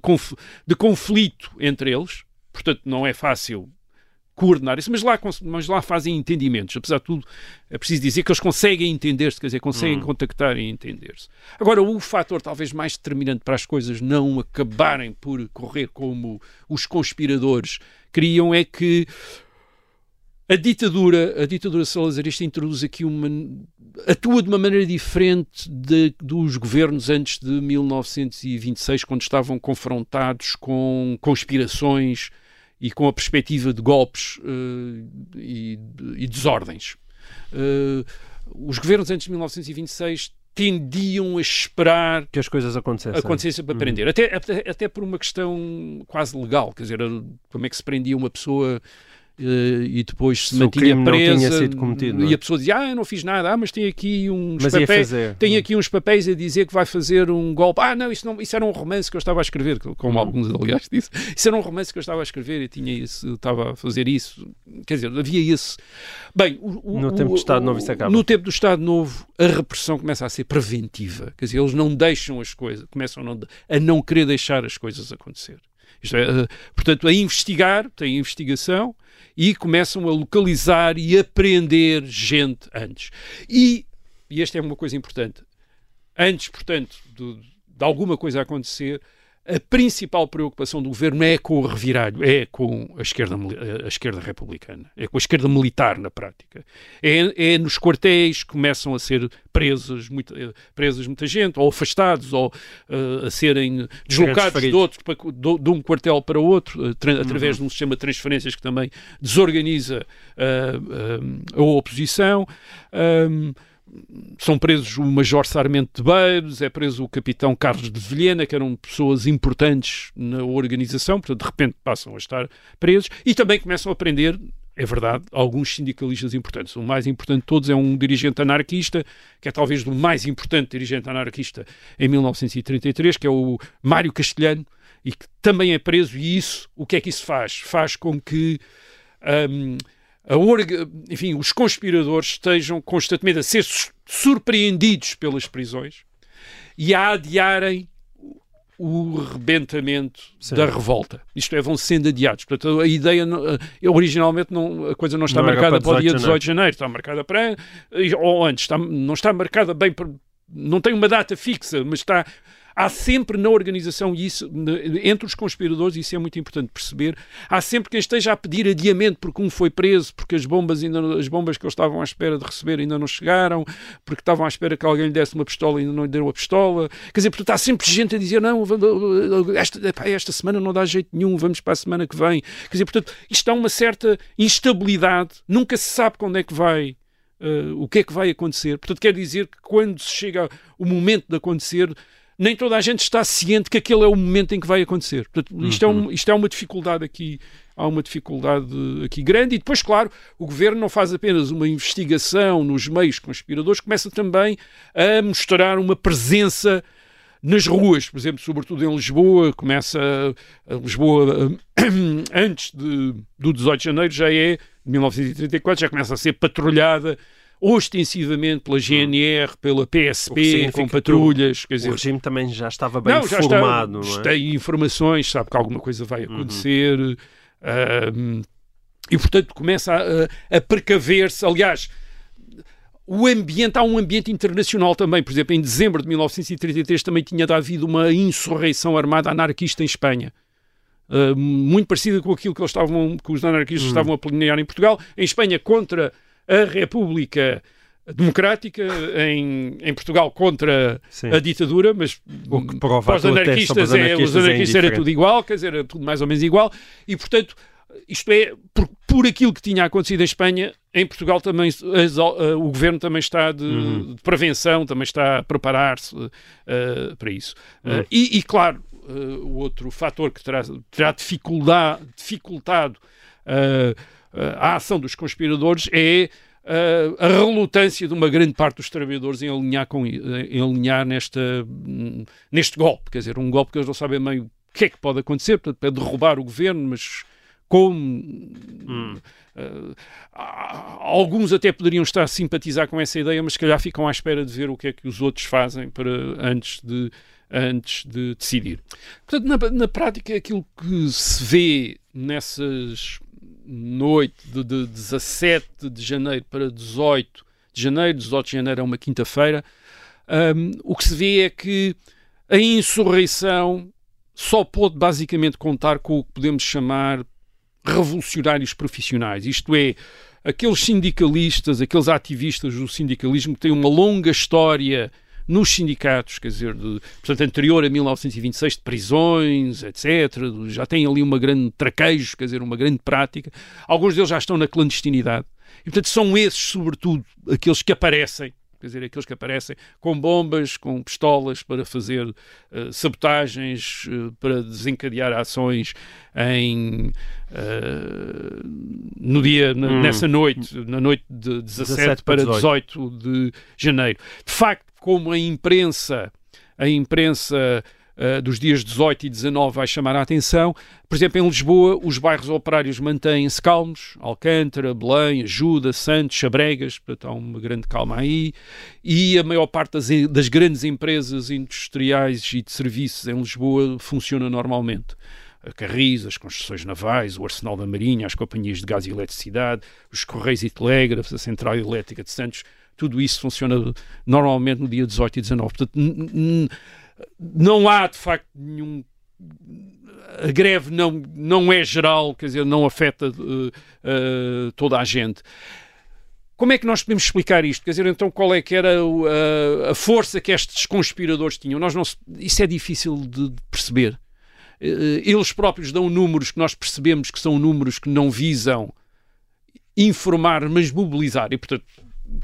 de conflito entre eles, portanto não é fácil coordenar isso, mas lá, mas lá fazem entendimentos. Apesar de tudo, é preciso dizer que eles conseguem entender-se, quer dizer, conseguem contactar e entender-se. Agora, o fator talvez mais determinante para as coisas não acabarem por correr como os conspiradores queriam é que a ditadura, a ditadura salazarista introduz aqui uma atua de uma maneira diferente de, dos governos antes de 1926, quando estavam confrontados com conspirações e com a perspectiva de golpes uh, e, e, desordens. Uh, os governos antes de 1926 tendiam a esperar que as coisas acontecessem, acontecessem para uhum. prender. Até, até, até por uma questão quase legal, quer dizer, como é que se prendia uma pessoa e depois se, se mantinha presa cometido, e é? a pessoa dizia, ah, eu não fiz nada, ah, mas tem aqui uns mas papéis tem aqui uns papéis a dizer que vai fazer um golpe, ah não, isso, não, isso era um romance que eu estava a escrever, como hum. alguns aliás disse, isso era um romance que eu estava a escrever e tinha isso, estava a fazer isso, quer dizer, havia esse bem, o, o, no tempo do Estado Novo isso acaba. no tempo do Estado Novo a repressão começa a ser preventiva, quer dizer, eles não deixam as coisas, começam a não, a não querer deixar as coisas acontecer é, uh, portanto, a investigar, tem investigação, e começam a localizar e apreender gente antes. E, e esta é uma coisa importante, antes, portanto, de, de alguma coisa acontecer, a principal preocupação do governo é com o reviralho, é com a esquerda, a esquerda republicana, é com a esquerda militar na prática. É, é nos quartéis que começam a ser presas, muita, presas muita gente, ou afastados, ou uh, a serem deslocados de, outro, de, de, um quartel para outro, uh, através uhum. de um sistema de transferências que também desorganiza uh, a oposição. Um, são presos o Major Sarmento de Beiros, é preso o Capitão Carlos de Vilhena, que eram pessoas importantes na organização, portanto, de repente passam a estar presos e também começam a aprender. É verdade, alguns sindicalistas importantes. O mais importante de todos é um dirigente anarquista, que é talvez o mais importante dirigente anarquista em 1933, que é o Mário Castelhano, e que também é preso. E isso, o que é que isso faz? Faz com que um, orga, enfim, os conspiradores estejam constantemente a ser surpreendidos pelas prisões e a adiarem o rebentamento Sim. da revolta. Isto é, vão sendo adiados. Portanto, a ideia, eh, originalmente, não, a coisa não está não marcada para, para o dia 18 de janeiro, está marcada para, ou antes, está, não está marcada bem, para, não tem uma data fixa, mas está há sempre na organização, e isso, entre os conspiradores, isso é muito importante perceber, há sempre quem esteja a pedir adiamento porque um foi preso, porque as bombas, ainda, as bombas que eles estavam à espera de receber ainda não chegaram, porque estavam à espera que alguém lhe desse uma pistola e ainda não lhe deram a pistola. Quer dizer, portanto, há sempre gente a dizer, não, esta, esta semana não dá jeito nenhum, vamos para a semana que vem. Quer dizer, portanto, isto uma certa instabilidade, nunca se sabe quando é que vai Uh, o que é que vai acontecer. Portanto, quer dizer que quando chega o momento de acontecer, nem toda a gente está ciente que aquele é o momento em que vai acontecer. Portanto, isto, uhum. é, um, uhum. isto é uma dificuldade aqui, há uma dificuldade aqui grande, e depois, claro, o governo não faz apenas uma investigação nos meios conspiradores, começa também a mostrar uma presença nas ruas, por exemplo, sobretudo em Lisboa, começa a Lisboa antes de, do 18 de janeiro já é 1934, já começa a ser patrulhada ostensivamente pela GNR, pela PSP, com patrulhas. Quer dizer, o regime também já estava bem não, formado. Já está, é? Tem informações, sabe que alguma coisa vai uhum. acontecer. Uhum. Uh, e, portanto, começa a, a precaver-se. Aliás, o ambiente, há um ambiente internacional também. Por exemplo, em dezembro de 1933 também tinha havido uma insurreição armada anarquista em Espanha. Uh, muito parecida com aquilo que, eles estavam, que os anarquistas uhum. estavam a planear em Portugal. Em Espanha, contra a República democrática em, em Portugal contra Sim. a ditadura, mas o que prova para os anarquistas, é, os anarquistas era tudo igual, quer dizer, era tudo mais ou menos igual, e portanto, isto é, por, por aquilo que tinha acontecido em Espanha, em Portugal também as, uh, o governo também está de, uhum. de, prevenção, também está a preparar-se uh, para isso. Uhum. Uh, e, e, claro, o outro fator que terá, terá dificuldade, dificultado a ação dos conspiradores é Uh, a relutância de uma grande parte dos trabalhadores em alinhar, com, em alinhar nesta, neste golpe. Quer dizer, um golpe que eles não sabem bem o que é que pode acontecer, portanto, para derrubar o governo, mas como. Hum. Uh, alguns até poderiam estar a simpatizar com essa ideia, mas se calhar ficam à espera de ver o que é que os outros fazem para, antes, de, antes de decidir. Portanto, na, na prática, aquilo que se vê nessas noite de, de 17 de janeiro para 18 de janeiro, 18 de janeiro é uma quinta-feira, um, o que se vê é que a insurreição só pôde basicamente contar com o que podemos chamar revolucionários profissionais, isto é, aqueles sindicalistas, aqueles ativistas do sindicalismo que têm uma longa história nos sindicatos, quer dizer, de, portanto, anterior a 1926, de prisões, etc. Já têm ali uma grande traquejo, quer dizer, uma grande prática. Alguns deles já estão na clandestinidade. E, portanto, são esses, sobretudo, aqueles que aparecem quer dizer, aqueles que aparecem com bombas, com pistolas para fazer uh, sabotagens, uh, para desencadear ações em uh, no dia, hum. nessa noite, na noite de 17, 17 para 18. 18 de janeiro. De facto, como a imprensa, a imprensa uh, dos dias 18 e 19 vai chamar a atenção. Por exemplo, em Lisboa, os bairros operários mantêm-se calmos. Alcântara, Belém, Ajuda, Santos, Chabregas, portanto há uma grande calma aí. E a maior parte das, das grandes empresas industriais e de serviços em Lisboa funciona normalmente a Carris, as construções navais, o Arsenal da Marinha, as companhias de gás e eletricidade, os Correios e Telégrafos, a Central Elétrica de Santos, tudo isso funciona normalmente no dia 18 e 19. Portanto, não há de facto nenhum a greve não, não é geral, quer dizer, não afeta uh, uh, toda a gente. Como é que nós podemos explicar isto? Quer dizer, então, qual é que era a, força que estes conspiradores tinham? Nós não, isso é difícil de perceber. Uh, eles próprios dão números que nós percebemos que são números que não visam informar, mas mobilizar. E, portanto,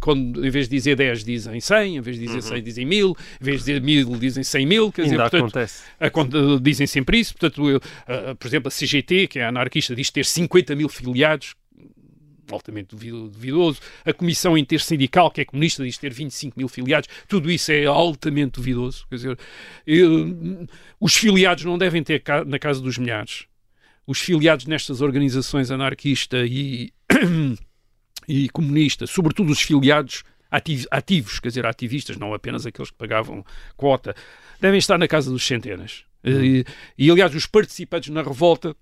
quando em vez de dizer 10 dizem 100, em vez de dizer uhum. 100 dizem 1000, em vez de dizer 1000 dizem 100 mil, quer dizer, portanto, acontece. A, dizem sempre isso, portanto, eu, uh, por exemplo, a CGT, que é anarquista, diz ter 50 mil filiados, altamente duvidoso, a Comissão Intersindical, que é comunista, diz ter 25 mil filiados, tudo isso é altamente duvidoso, quer dizer, eu, os filiados não devem ter na casa dos milhares, os filiados nestas organizações anarquista e e comunista, sobretudo os filiados ativos, quer dizer, ativistas, não apenas aqueles que pagavam quota, devem estar na casa dos centenas. Uhum. E, e, aliás, os participantes na revolta,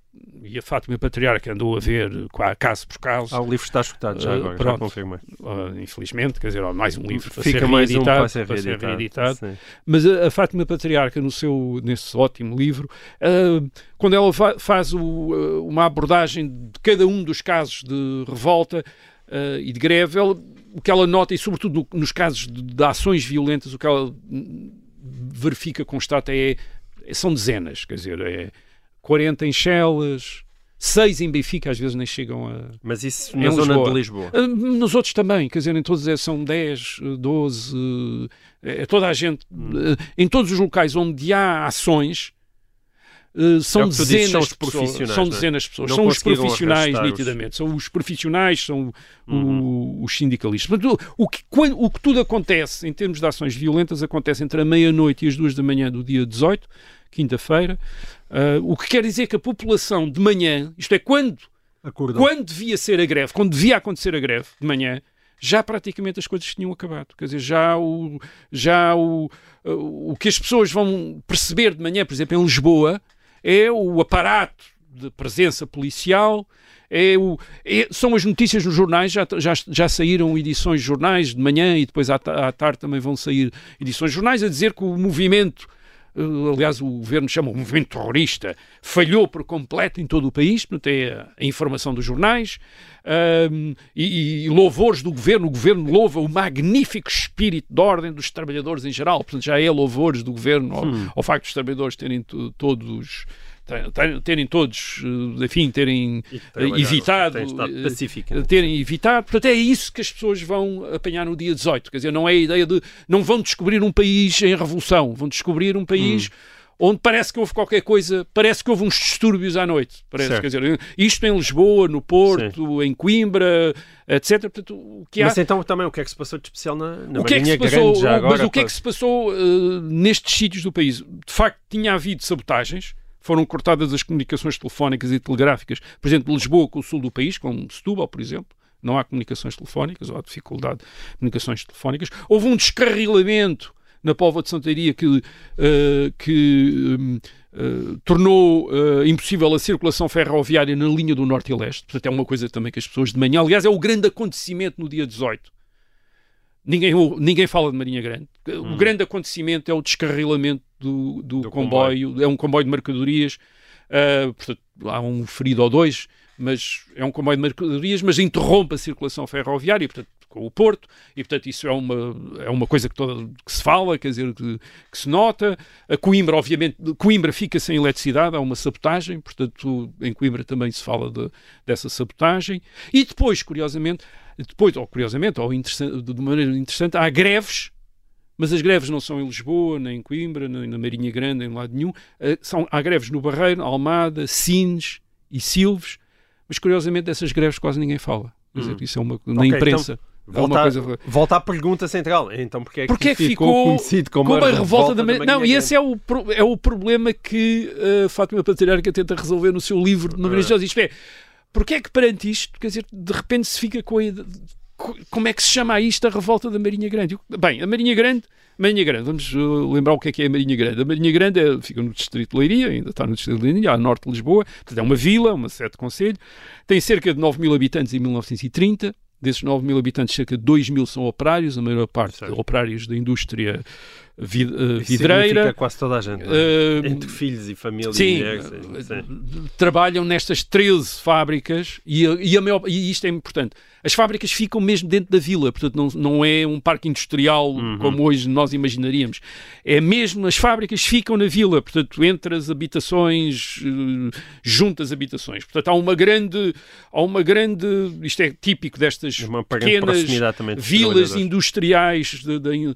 e a Fátima Patriarca andou a ver caso por caso. Ah, o livro está escutado já agora, uh, pronto, já confirmei. Uh, infelizmente, quer dizer, mais um livro para Fica ser mais reeditado. Um para ser reeditado. Para ser reeditado. Mas a, Fátima Patriarca, no seu, nesse ótimo livro, uh, quando ela fa faz o, uh, uma abordagem de cada um dos casos de revolta, uh, e de greve, ela, o que ela nota, e sobretudo no, nos casos de, de, ações violentas, o que ela verifica, constata, é, é são dezenas, quer dizer, é 40 em Chelas, seis em Benfica, às vezes nem chegam a. Mas isso na zona Lisboa. de Lisboa? Uh, nos outros também, quer dizer, em todos eles são 10, 12, uh, é toda a gente. Hum. Uh, em todos os locais onde há ações, Uh, são, é dezenas de pessoas, são é? dezenas de pessoas. Não são os profissionais, nitidamente. São os profissionais, são uhum. o, os sindicalistas. Portanto, o, que, quando, o que tudo acontece em termos de ações violentas acontece entre a meia-noite e as duas da manhã do dia 18, quinta-feira. Uh, o que quer dizer que a população de manhã, isto é, quando, quando devia ser a greve, quando devia acontecer a greve de manhã, já praticamente as coisas tinham acabado. Quer dizer, já o, já o, o que as pessoas vão perceber de manhã, por exemplo, em Lisboa, é o aparato de presença policial, é o, é, são as notícias nos jornais, já, já, já saíram edições de jornais de manhã e depois à, à tarde também vão sair edições de jornais a dizer que o movimento aliás, o governo chama o movimento terrorista, falhou por completo em todo o país, portanto, é a, a informação dos jornais, um, e, e, louvores do governo, o governo louva o magnífico espírito de ordem dos trabalhadores em geral, portanto, já é louvores do governo ao, hum. ao facto dos trabalhadores terem todos terem todos, eh, enfim, terem evitado, eh, terem evitado. Portanto, é isso que as pessoas vão apanhar no dia 18. Quer dizer, não é a ideia de. Não vão descobrir um país em revolução, vão descobrir um país. Hum onde parece que houve qualquer coisa, parece que houve uns distúrbios à noite. Parece, quer dizer, isto em Lisboa, no Porto, Sim. em Coimbra, etc. Portanto, o que há... Mas então também o que é que se passou de especial na, na o que é que se passou, já agora? Mas o que é que se passou uh, nestes sítios do país? De facto, tinha havido sabotagens, foram cortadas as comunicações telefónicas e telegráficas, por exemplo, de Lisboa com o sul do país, como Setúbal, por exemplo. Não há comunicações telefónicas, ou há dificuldade de comunicações telefónicas. Houve um descarrilamento na Póvoa de Santaria que, uh, que uh, tornou uh, impossível a circulação ferroviária na linha do Norte e Leste. Portanto, é uma coisa também que as pessoas de manhã... Aliás, é o grande acontecimento no dia 18 Ninguém, ninguém fala de Marinha Grande. Hum. O grande acontecimento é o descarrilamento do, do, do comboio. comboio. É um comboio de mercadorias. Uh, portanto, há um ferido ou dois. mas é um comboio de mercadorias, mas interrompe a circulação ferroviária, portanto, com o Porto, e portanto isso é uma, é uma coisa que, toda, que se fala, quer dizer, que, que, se nota. A Coimbra, obviamente, Coimbra fica sem eletricidade, há uma sabotagem, portanto, em Coimbra também se fala de, dessa sabotagem. E depois, curiosamente, depois, ou curiosamente, ou de maneira interessante, há greves mas as greves não são em Lisboa, nem em Coimbra, nem na Marinha Grande, nem em lado nenhum. Eh, são, há greves no Barreiro, Almada, Sines e Silves, mas curiosamente dessas greves quase ninguém fala. Quer dizer, hum. isso é uma, na okay, imprensa. Então... Volta, coisa... volta à pergunta central. Então, porque é que, porque é que ficou, ficou, conhecido como, como a, revolta, revolta da, da Não, e esse é o, é o problema que uh, Fátima Patriarca tenta resolver no seu livro de Maria José. Isto é, porque é que perante isto, quer dizer, de repente se fica com a como é que se chama isto a revolta da Marinha Grande? Bem, a Marinha Grande, Marinha Grande, vamos uh, lembrar o que é que é a Marinha Grande. A Marinha Grande é, fica no distrito de Leiria, ainda está no distrito de Leiria, a norte de Lisboa, portanto é uma vila, uma sede de conselho, tem cerca de 9 mil habitantes em 1930, desses 9 mil habitantes, cerca de 2 mil são operários, a maior parte operários da indústria vid, uh, vidreira. quase toda a gente, uh, entre filhos e família sim, e mulheres. Sim. Trabalham nestas 13 fábricas e, e, a maior, e isto é importante as fábricas ficam mesmo dentro da vila, portanto não, não é um parque industrial uhum. como hoje nós imaginaríamos. É mesmo, as fábricas ficam na vila, portanto entre as habitações, junto às habitações. Portanto há uma grande, há uma grande, isto é típico destas pequenas vilas industriais de, de, uh,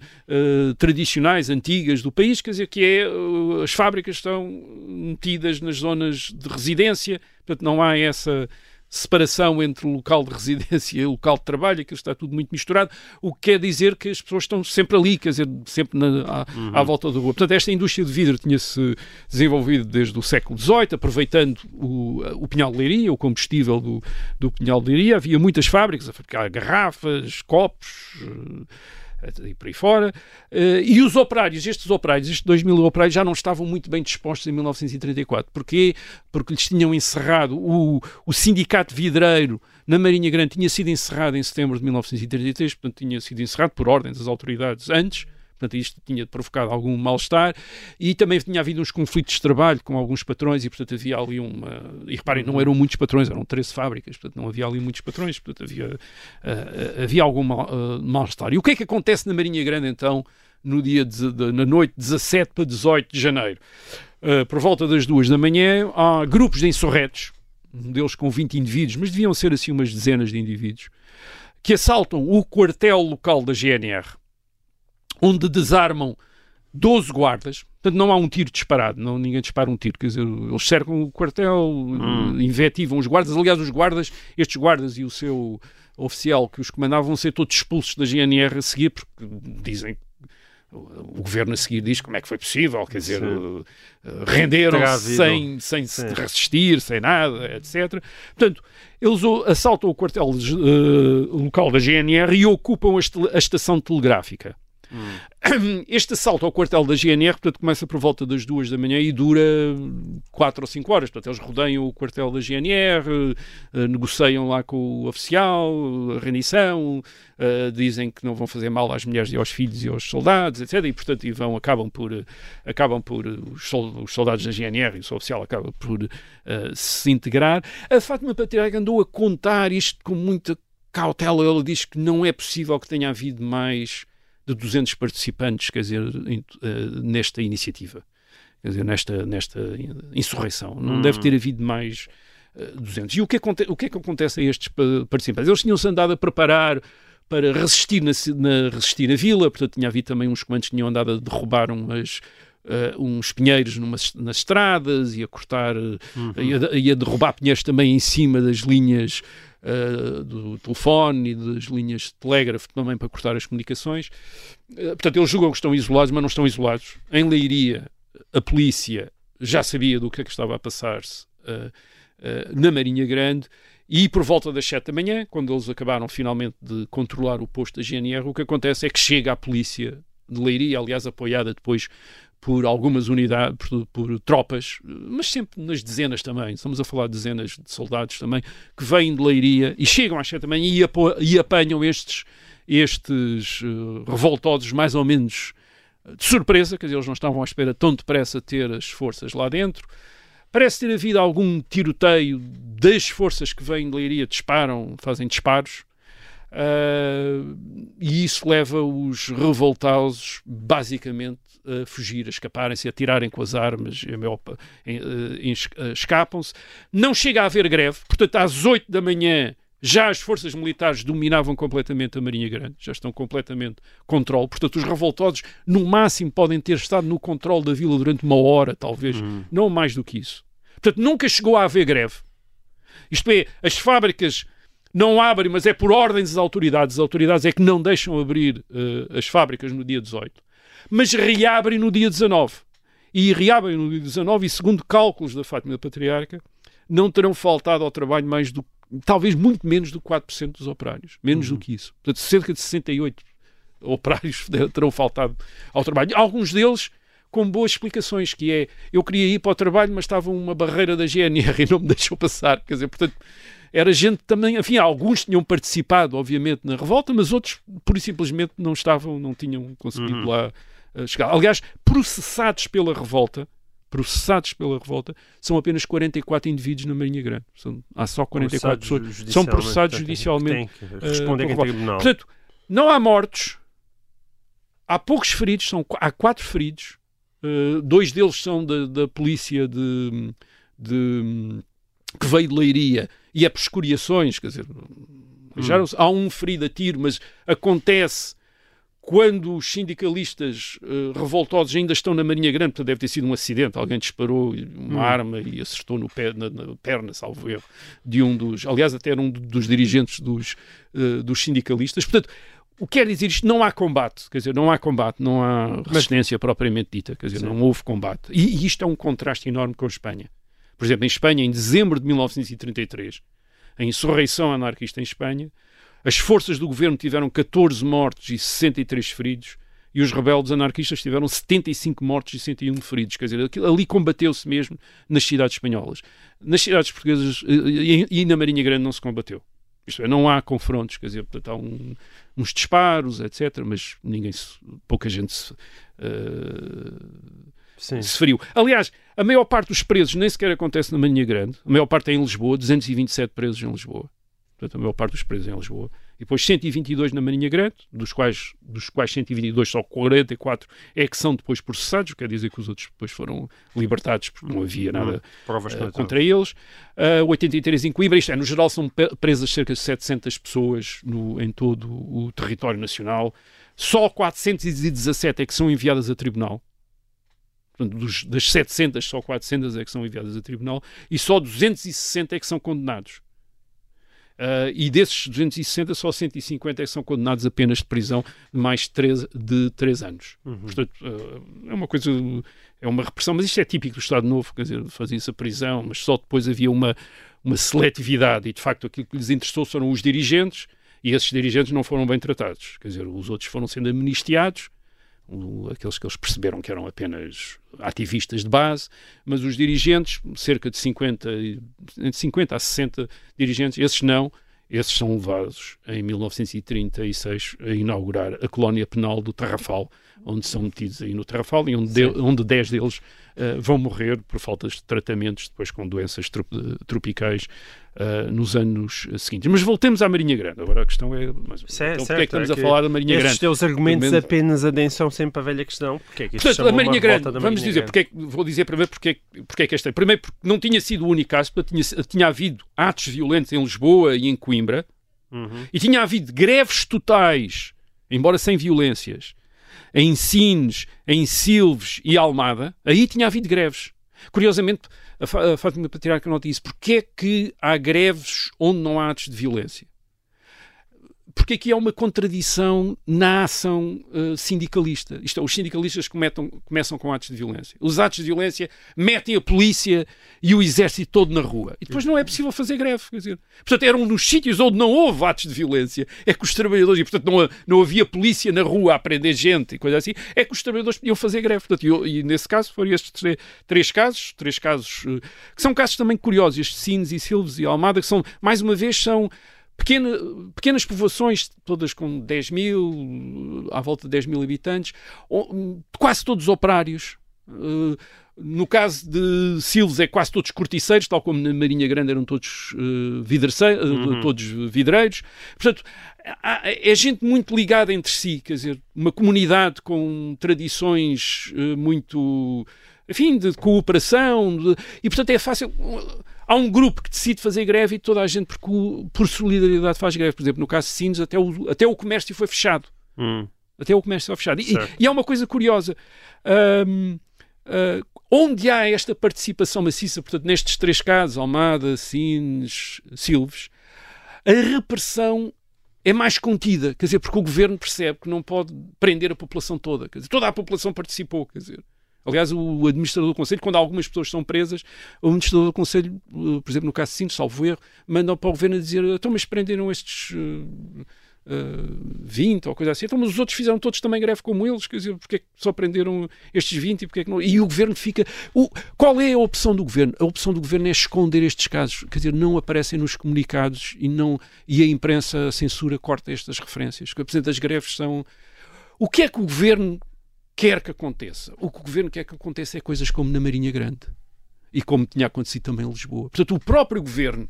tradicionais, antigas do país, quer dizer que é, uh, as fábricas estão metidas nas zonas de residência, portanto não há essa separação entre o local de residência e o local de trabalho, aquilo está tudo muito misturado, o que quer dizer que as pessoas estão sempre ali, quer dizer, sempre na, à, uhum. à, volta da rua. Portanto, esta indústria de vidro tinha-se desenvolvido desde o século XVIII, aproveitando o, o pinhal de leiria, o combustível do, do pinhal de leiria. Havia muitas fábricas a fabricar garrafas, copos e por aí fora. Uh, e os operários, estes operários, estes 2 mil operários, já não estavam muito bem dispostos em 1934. Porquê? Porque lhes tinham encerrado o, o sindicato vidreiro na Marinha Grande tinha sido encerrado em setembro de 1933, portanto tinha sido encerrado por ordem das autoridades antes Portanto, isto tinha provocado algum mal-estar e também tinha havido uns conflitos de trabalho com alguns patrões e, portanto, havia ali uma. E reparem, não eram muitos patrões, eram 13 fábricas, portanto, não havia ali muitos patrões, portanto, havia, uh, havia algum uh, mal-estar. E o que é que acontece na Marinha Grande, então, no dia de, de, na noite 17 para 18 de janeiro? Uh, por volta das duas da manhã, há grupos de insurretos, um deles com 20 indivíduos, mas deviam ser assim umas dezenas de indivíduos, que assaltam o quartel local da GNR onde desarmam 12 guardas, portanto não há um tiro disparado, não, ninguém dispara um tiro, quer dizer, eles cercam o quartel, hum. invetivam os guardas, aliás os guardas, estes guardas e o seu oficial que os comandava vão ser todos expulsos da GNR a seguir, porque dizem o governo a seguir diz como é que foi possível, quer dizer, uh, renderam-se sem, sem se resistir, sem nada, etc. Portanto, eles assaltam o quartel uh, local da GNR e ocupam a estação telegráfica. Hum. Este assalto ao quartel da GNR, portanto, começa por volta das duas da manhã e dura quatro ou cinco horas. Portanto, eles rodeiam o quartel da GNR, eh, negociam lá com o oficial, a rendição, eh, dizem que não vão fazer mal às mulheres e aos filhos e aos soldados, etc. E, portanto, e vão, acabam por, acabam por os, soldados da GNR e o oficial acaba por uh, se integrar. A Fátima Patriarca andou a contar isto com muita cautela. Ela diz que não é possível que tenha havido mais de 200 participantes, quer dizer, uh, nesta iniciativa, quer dizer, nesta, nesta insurreição. Não hum. deve ter havido mais uh, eh, 200. E o que, o que é que acontece a estes participantes? Eles tinham-se andado a preparar para resistir na, na, resistir na vila, portanto tinha havido também uns comandos que tinham andado a derrubar umas, uh, uns pinheiros numas, nas estradas e a cortar, uhum. e, a, e a derrubar pinheiros também em cima das linhas uh, do telefone e das linhas de telégrafo também para cortar as comunicações. Uh, portanto, eles julgam que estão isolados, mas não estão isolados. Em Leiria, a polícia já sabia do que é que estava a passar-se uh, na Marinha Grande e por volta das 7 da manhã, quando eles acabaram finalmente de controlar o posto da GNR, o que acontece é que chega a polícia de Leiria, aliás apoiada depois por algumas unidades, por, por, tropas, mas sempre nas dezenas também. Estamos a falar de dezenas de soldados também que vêm de Leiria e chegam às sete manhã e, e apanham estes, estes uh, revoltosos mais ou menos de surpresa, quer dizer, eles não estavam à espera tão depressa ter as forças lá dentro. Parece ter havido algum tiroteio das forças que vêm de Leiria, disparam, fazem disparos. Uh, e isso leva os revoltosos basicamente a fugir, a escaparem-se, a tirarem com as armas, uh, escapam-se. Não chega a haver greve, portanto, às 8 da manhã já as forças militares dominavam completamente a Marinha Grande, já estão completamente controle. Portanto, os revoltosos, no máximo, podem ter estado no controle da vila durante uma hora, talvez, uhum. não mais do que isso. Portanto, nunca chegou a haver greve. Isto é, as fábricas não abrem, mas é por ordens das autoridades. As autoridades é que não deixam abrir uh, as fábricas no dia 18. Mas reabrem no dia 19. E reabrem no dia 19 e, segundo cálculos da Fátima Patriarca, não terão faltado ao trabalho mais do talvez muito menos do que 4% dos operários. Menos uhum. do que isso. Portanto, cerca de 68 operários terão faltado ao trabalho. Alguns deles com boas explicações, que é, eu queria ir para o trabalho, mas estava uma barreira da GNR e não me deixou passar. Quer dizer, portanto, era gente também, enfim, alguns tinham participado, obviamente, na revolta, mas outros, e simplesmente, não estavam, não tinham conseguido uhum. lá chegar. Aliás, processados pela revolta, processados pela revolta são apenas 44 indivíduos na Marinha Grande. São, há só 44 pessoas. São processados judicialmente. Tem que eh, responder uh, em tribunal. Portanto, não há mortos, há poucos feridos, são, há quatro feridos. Uh, dois deles são da, da polícia de, de, que veio de Leiria e é por escoriações, quer dizer, hum. há um ferido a tiro, mas acontece quando os sindicalistas uh, revoltosos ainda estão na Marinha Grande, portanto deve ter sido um acidente, alguém disparou uma hum. arma e acertou no pé, na, na, perna, salvo erro, de um dos, aliás até era um dos dirigentes dos, uh, dos sindicalistas. Portanto, o que quer dizer isto? Não há combate, quer dizer, não há combate, não há resistência propriamente dita, quer dizer, Sim. não houve combate. E, e isto é um contraste enorme com a Espanha. Por exemplo, em Espanha, em dezembro de 1933, a insurreição anarquista em Espanha, as forças do governo tiveram 14 mortos e 63 feridos e os rebeldes anarquistas tiveram 75 mortos e 101 feridos. Quer dizer, ali combateu-se mesmo nas cidades espanholas. Nas cidades portuguesas e, e, na Marinha Grande não se combateu. Isto é, não há confrontos, quer dizer, portanto, há um, uns disparos, etc., mas ninguém, pouca gente se, uh, se feriu. Aliás, a maior parte dos presos nem sequer acontece na Marinha Grande, a maior parte é em Lisboa, 227 presos em Lisboa portanto, a maior parte dos presos em Lisboa, e depois 122 na Marinha Grande, dos quais, dos quais 122 só 44 é que são depois processados, quer dizer que os outros depois foram libertados porque não havia nada uh, contra eles. Uh, 83 em Coimbra, isto é, no geral são presas cerca de 700 pessoas no, em todo o território nacional. Só 417 é que são enviadas a tribunal. Portanto, dos, das 700, só 400 é que são enviadas a tribunal e só 260 é que são condenados. Uh, e desses 260, só 150 é que são condenados a penas de prisão de mais de 3, de 3 anos. Uhum. Portanto, uh, é uma coisa, é uma repressão, mas isto é típico do Estado Novo, quer dizer, fazia-se a prisão, mas só depois havia uma, uma seletividade e, de facto, aquilo que lhes interessou foram os dirigentes e esses dirigentes não foram bem tratados. Quer dizer, os outros foram sendo amnistiados aqueles que eles perceberam que eram apenas ativistas de base, mas os dirigentes, cerca de 50, entre 50 a 60 dirigentes, esses não, esses são levados em 1936 a inaugurar a colónia penal do Tarrafal, onde são metidos aí no e onde, de, onde 10 deles uh, vão morrer por falta de tratamentos depois com doenças tropicais uh, nos anos seguintes. Mas voltemos à Marinha Grande. Agora a questão é, mas, é, então, certo, é que estamos é que a falar da Marinha estes Grande? Os teus argumentos menos... apenas adensão sempre a velha questão. Porque é que isto Portanto, a Marinha Grande, vamos Marinha dizer, porque, é vou dizer primeiro porque, porque é que esta... Primeiro porque não tinha sido o único caso, tinha, tinha havido atos violentos em Lisboa e em Coimbra, uhum. e tinha havido greves totais, embora sem violências, em Sines, em Silves e Almada, aí tinha havido greves. Curiosamente, a Fátima Patriarca nota isso. Porquê é que há greves onde não há atos de violência? Porque aqui há uma contradição na ação uh, sindicalista. Isto é, os sindicalistas cometam, começam com atos de violência. Os atos de violência metem a polícia e o exército todo na rua. E depois não é possível fazer greve. Quer dizer, portanto, eram nos sítios onde não houve atos de violência. É que os trabalhadores, e portanto não, não havia polícia na rua a prender gente e coisa assim, é que os trabalhadores podiam fazer greve. Portanto, e, e nesse caso foram estes três, três casos, três casos uh, que são casos também curiosos. Estes Sines e Silves e Almada, que são, mais uma vez, são Pequena, pequenas povoações, todas com 10 mil, à volta de 10 mil habitantes, quase todos operários, Uh, no caso de Silves é quase todos corticeiros, tal como na Marinha Grande eram todos, uh, uhum. todos vidreiros. Portanto, é gente muito ligada entre si, quer dizer, uma comunidade com tradições uh, muito, enfim, de cooperação, de, e portanto é fácil. Há um grupo que decide fazer greve e toda a gente, por, por solidariedade, faz greve. Por exemplo, no caso de Sines, até o, até o comércio foi fechado. Hum. Até o comércio foi fechado. E, e, há uma coisa curiosa. Um, Uh, onde há esta participação maciça, portanto, nestes três casos, Almada, Sines, Silves, a repressão é mais contida, quer dizer, porque o governo percebe que não pode prender a população toda, quer dizer, toda a população participou, quer dizer. Aliás, o administrador do Conselho, quando algumas pessoas são presas, o administrador do Conselho, uh, por exemplo, no caso de Sines, salvo erro, manda para o governo dizer: então, mas prenderam estes. Uh, uh, eh, 20 ou coisa assim. Então, mas os outros fizeram todos também greve como eles, quer dizer, porque é que só prenderam estes 20 e porque é que não? E o governo fica. O... Qual é a opção do governo? A opção do governo é esconder estes casos, quer dizer, não aparecem nos comunicados e, não... e a imprensa, a censura, corta estas referências. Por exemplo, as greves são. O que é que o governo quer que aconteça? O que o governo quer que aconteça é coisas como na Marinha Grande e como tinha acontecido também em Lisboa. Portanto, o próprio governo,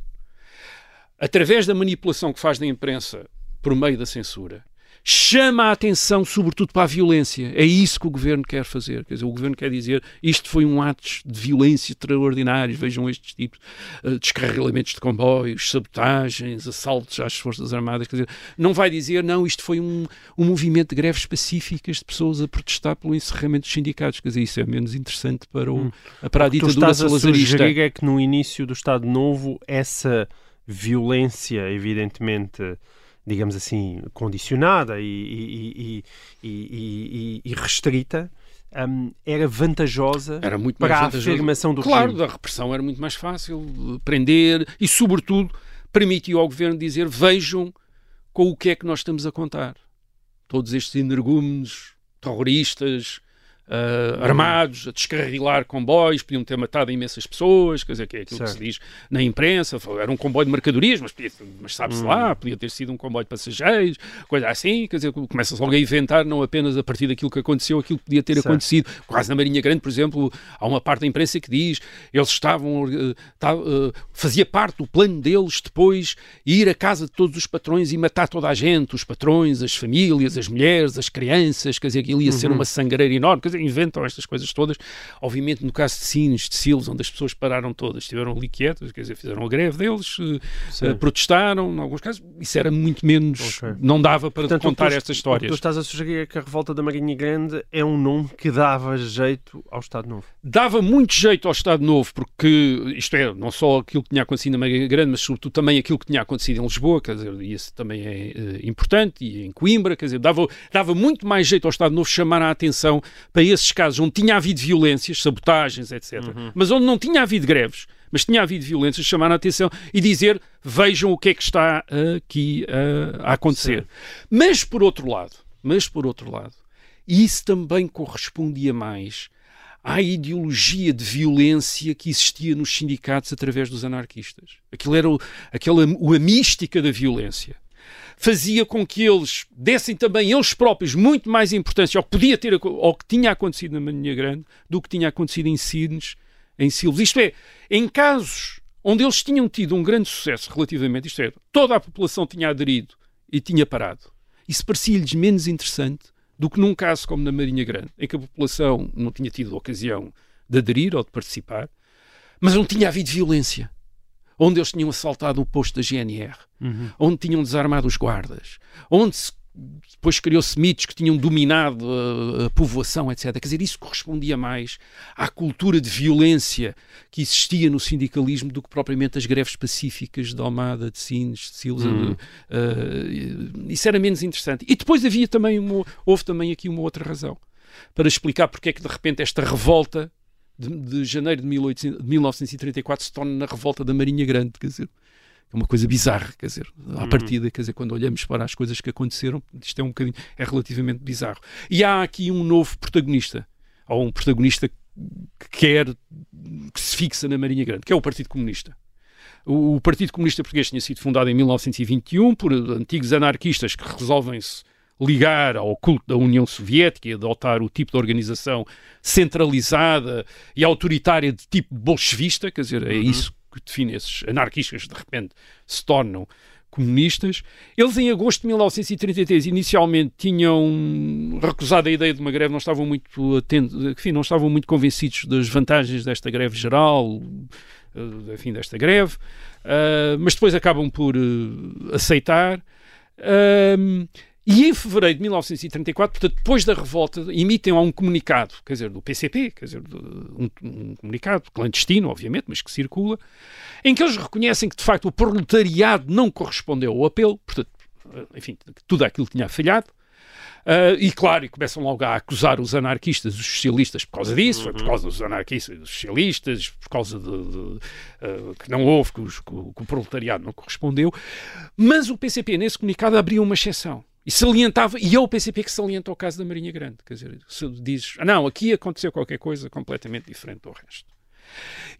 através da manipulação que faz da imprensa por meio da censura, chama a atenção sobretudo para a violência. É isso que o governo quer fazer. Quer dizer, o governo quer dizer isto foi um ato de violência extraordinários. Vejam estes tipos uh, descarrilamentos de comboios, sabotagens, assaltos às Forças Armadas. Quer dizer, não vai dizer, não, isto foi um, um movimento de greves específicas de pessoas a protestar pelo encerramento dos sindicatos. Quer dizer, isso é menos interessante para, o, hum. para a ditadura salazarista. O que é que no início do Estado Novo essa violência, evidentemente digamos assim, condicionada e, e, e, e restrita, um, era vantajosa era muito para a afirmação do claro, regime. Claro, da repressão era muito mais fácil prender e, sobretudo, permitiu ao governo dizer vejam com o que é que nós estamos a contar. Todos estes energúmenos, terroristas, uh, armados, a descarrilar comboios, podiam ter matado imensas pessoas, quer dizer, que é aquilo certo. que se diz na imprensa, era um comboio de mercadorias, mas, mas sabe-se hum. lá, podia ter sido um comboio de passageiros, coisa assim, quer dizer, começa-se logo a inventar, não apenas a partir daquilo que aconteceu, aquilo que podia ter certo. acontecido. Quase na Marinha Grande, por exemplo, há uma parte da imprensa que diz, eles estavam, uh, uh, fazia parte do plano deles depois ir à casa de todos os patrões e matar toda a gente, os patrões, as famílias, as mulheres, as crianças, quer dizer, aquilo ia uhum. ser uma sangreira enorme, quer dizer, inventam estas coisas todas. Obviamente, no caso de Sines, de Silos, onde as pessoas pararam todas, estiveram ali quietas, quer dizer, fizeram a greve deles, uh, protestaram, em alguns casos, isso era muito menos, okay. não dava para Portanto, contar tu, estas histórias. Tu estás a sugerir é que a revolta da Marinha Grande é um nome que dava jeito ao Estado Novo. Dava muito jeito ao Estado Novo, porque, isto é, não só aquilo que tinha acontecido na Marinha Grande, mas sobretudo também aquilo que tinha acontecido em Lisboa, quer dizer, e isso também é uh, importante, e em Coimbra, quer dizer, dava, dava muito mais jeito ao Estado Novo chamar a atenção para esses casos onde tinha havido violências, sabotagens, etc., uhum. mas onde não tinha havido greves, mas tinha havido violências, chamar a atenção e dizer vejam o que é que está aqui uh, a acontecer. Sim. Mas por outro lado, mas por outro lado, isso também correspondia mais à ideologia de violência que existia nos sindicatos através dos anarquistas. Aquilo era o, aquela, a mística da violência fazia com que eles dessem também eles próprios muito mais importância ao que podia ter ao que tinha acontecido na Marinha Grande do que tinha acontecido em Sines, em Silves. Isto é, em casos onde eles tinham tido um grande sucesso relativamente, isto é, toda a população tinha aderido e tinha parado. Isso parecia-lhes menos interessante do que num caso como na Marinha Grande, em que a população não tinha tido ocasião de aderir ou de participar, mas não tinha havido violência onde eles tinham assaltado o posto da GNR, uhum. onde tinham desarmado os guardas, onde se, depois criou-se mitos que tinham dominado a, a, povoação, etc. Quer dizer, isso correspondia mais à cultura de violência que existia no sindicalismo do que propriamente as greves pacíficas de Almada, de Sines, de Silva. Uhum. Uh, isso era menos interessante. E depois havia também uma, houve também aqui uma outra razão para explicar porque é que de repente esta revolta de, de janeiro de, 1800, de 1934 se torna na revolta da Marinha Grande, quer dizer, é uma coisa bizarra, quer dizer, à uhum. partida, quer dizer, quando olhamos para as coisas que aconteceram, isto é um bocadinho, é relativamente bizarro. E há aqui um novo protagonista, ou um protagonista que quer, que se fixa na Marinha Grande, que é o Partido Comunista. O Partido Comunista Português tinha sido fundado em 1921 por antigos anarquistas que resolvem-se ligar ao culto da União Soviética e adotar o tipo de organização centralizada e autoritária de tipo bolchevista, quer dizer, é Uhum. isso que define esses anarquistas de repente se tornam comunistas. Eles, em agosto de 1933, inicialmente tinham recusado a ideia de uma greve, não estavam muito atentos, enfim, não estavam muito convencidos das vantagens desta greve geral, eh, enfim, desta greve, eh, mas depois acabam por eh, aceitar. Ahm, e em fevereiro de 1934, portanto, depois da revolta, emitem um comunicado, quer dizer, do PCP, quer dizer, um, um comunicado clandestino, obviamente, mas que circula, em que eles reconhecem que, de facto, o proletariado não correspondeu ao apelo, portanto, enfim, que tudo aquilo tinha falhado. Ah, e claro, e começam logo a acusar os anarquistas, os socialistas por causa disso, foi por causa dos anarquistas e dos socialistas, por causa de, de, ah, que não houve, que, os- que o, que o proletariado não correspondeu. Mas o PCP, nesse comunicado, abriu uma exceção. E salientava, e é o PCP que salienta o caso da Marinha Grande. Quer dizer, se dizes, ah, não, aqui aconteceu qualquer coisa completamente diferente do resto.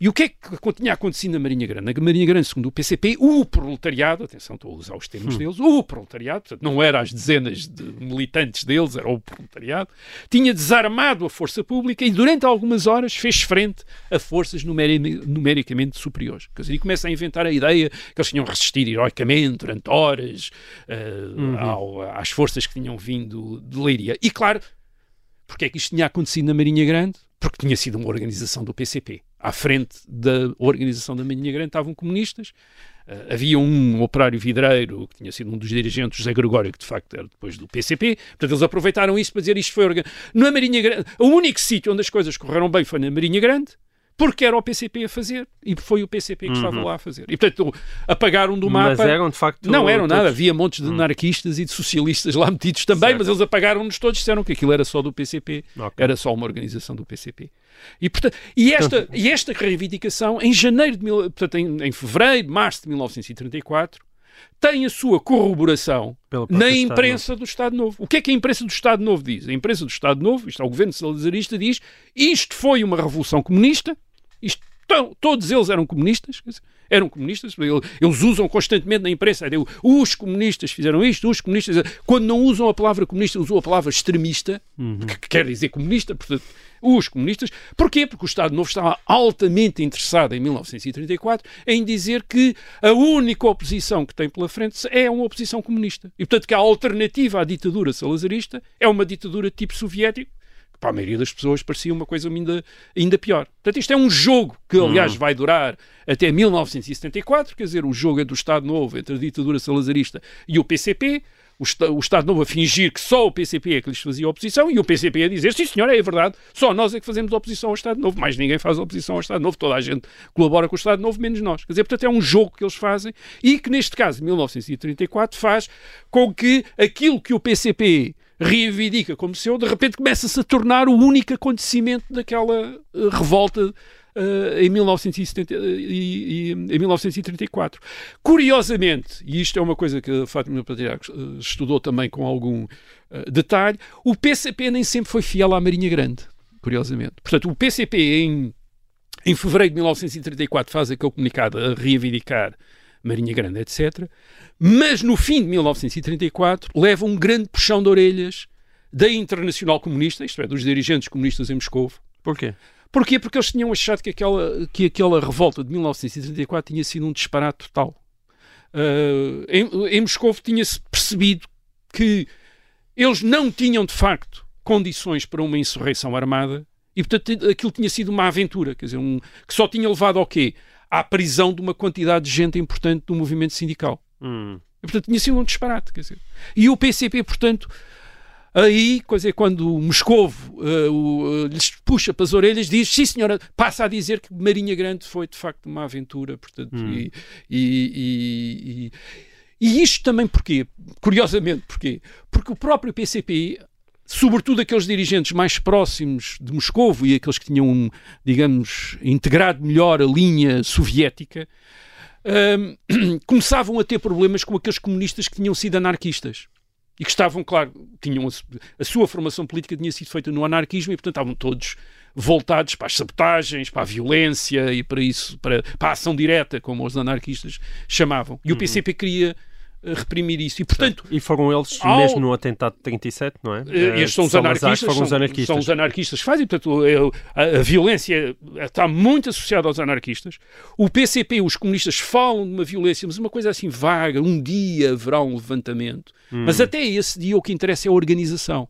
E o que é que tinha acontecido na Marinha Grande? Na Marinha Grande, segundo o PCP, o proletariado, atenção, estou a usar os termos deles, o proletariado, portanto, não era as dezenas de militantes deles, era o proletariado, tinha desarmado a força pública e durante algumas horas fez frente a forças numeri- numericamente superiores. Quer dizer, e começa a inventar a ideia que eles tinham resistido heroicamente durante horas eh, ao- às forças que tinham vindo de Leiria. E claro, porque é que isto tinha acontecido na Marinha Grande? Porque tinha sido uma organização do PCP. À frente da organização da Marinha Grande estavam comunistas. Uh, havia um operário vidreiro que tinha sido um dos dirigentes, José Gregório, que de facto era depois do PCP. Portanto, eles aproveitaram isso para dizer isto foi organ... Na Marinha Grande, o único sítio onde as coisas correram bem foi na Marinha Grande, porque era o PCP a fazer e foi o PCP que estava lá a fazer. E portanto, apagaram do mapa. Mas eram, de facto... Não eram nada, todos- havia montes de anarquistas e de socialistas lá metidos também, Certo. mas eles apagaram-nos todos, disseram que aquilo era só do PCP, Ok. era só uma organização do PCP. E, portanto, e, esta, e esta reivindicação, em janeiro de mil, portanto, em, em fevereiro, março de 1934, tem a sua corroboração na imprensa do Estado Novo. O que é que a imprensa do Estado Novo diz? A imprensa do Estado Novo, isto é o governo salazarista, diz isto foi uma revolução comunista, isto, to- todos eles eram comunistas, eram comunistas, ele- eles usam constantemente na imprensa, os comunistas fizeram isto, os comunistas, quando não usam a palavra comunista, usam a palavra extremista, que, que quer dizer comunista, portanto, os comunistas. Porquê? Porque o Estado Novo estava altamente interessado em 1934 em dizer que a única oposição que tem pela frente é uma oposição comunista. E, portanto, que a alternativa à ditadura salazarista é uma ditadura tipo soviético, para a maioria das pessoas parecia uma coisa ainda, ainda pior. Portanto, isto é um jogo que, aliás, vai durar até 1974, quer dizer, o jogo é do Estado Novo entre a ditadura salazarista e o PCP, o, o Estado Novo a fingir que só o PCP é que lhes fazia oposição e o PCP a dizer, sim senhor, é verdade, só nós é que fazemos oposição ao Estado Novo, mais ninguém faz oposição ao Estado Novo, toda a gente colabora com o Estado Novo, menos nós. Quer dizer, portanto, é um jogo que eles fazem e que, neste caso, 1934, faz com que aquilo que o PCP reivindica como seu, de repente começa-se a tornar o único acontecimento daquela eh, revolta eh, em, 1970, e- e- em 1934. Curiosamente, e isto é uma coisa que a Fátima Patriarca eh, estudou também com algum eh, detalhe, o PCP nem sempre foi fiel à Marinha Grande, curiosamente. Portanto, o PCP em, em fevereiro de 1934 faz aquele comunicado a reivindicar Marinha Grande, etc. Mas no fim de 1934 leva um grande puxão de orelhas da Internacional Comunista, isto é, dos dirigentes comunistas em Moscou, Porquê? Porquê? Porque eles tinham achado que aquela, que aquela revolta de 1934 tinha sido um disparate total. Ah, em, em Moscou tinha-se percebido que eles não tinham, de facto, condições para uma insurreição armada e, portanto, aquilo tinha sido uma aventura, quer dizer, um, que só tinha levado ao quê? À prisão de uma quantidade de gente importante do movimento sindical. Hum. E, portanto, tinha sido um disparate, quer dizer. E o PCP, portanto, aí, quer dizer, quando o Moscovo eh, o, eh, lhes puxa para as orelhas, diz, sim senhora, passa a dizer que Marinha Grande foi de facto uma aventura, portanto, e, e, e, e isto também porquê? Curiosamente, porquê? Porque o próprio PCP, sobretudo aqueles dirigentes mais próximos de Moscovo e aqueles que tinham, digamos, integrado melhor a linha soviética, hum, começavam a ter problemas com aqueles comunistas que tinham sido anarquistas. E que estavam, claro, tinham a, a sua formação política tinha sido feita no anarquismo e, portanto, estavam todos voltados para as sabotagens, para a violência e para isso, para, para a ação direta, como os anarquistas chamavam. E o PCP queria reprimir isso. E, portanto, e foram eles ao- mesmo no atentado de 37, não é? eh, estes são os anarquistas, Foram os são, anarquistas. são os anarquistas que fazem, portanto, eh, a, a violência está muito associada aos anarquistas. O PCP, os comunistas falam de uma violência, mas uma coisa assim vaga, um dia haverá um levantamento. Hum. Mas até esse dia o que interessa é a organização.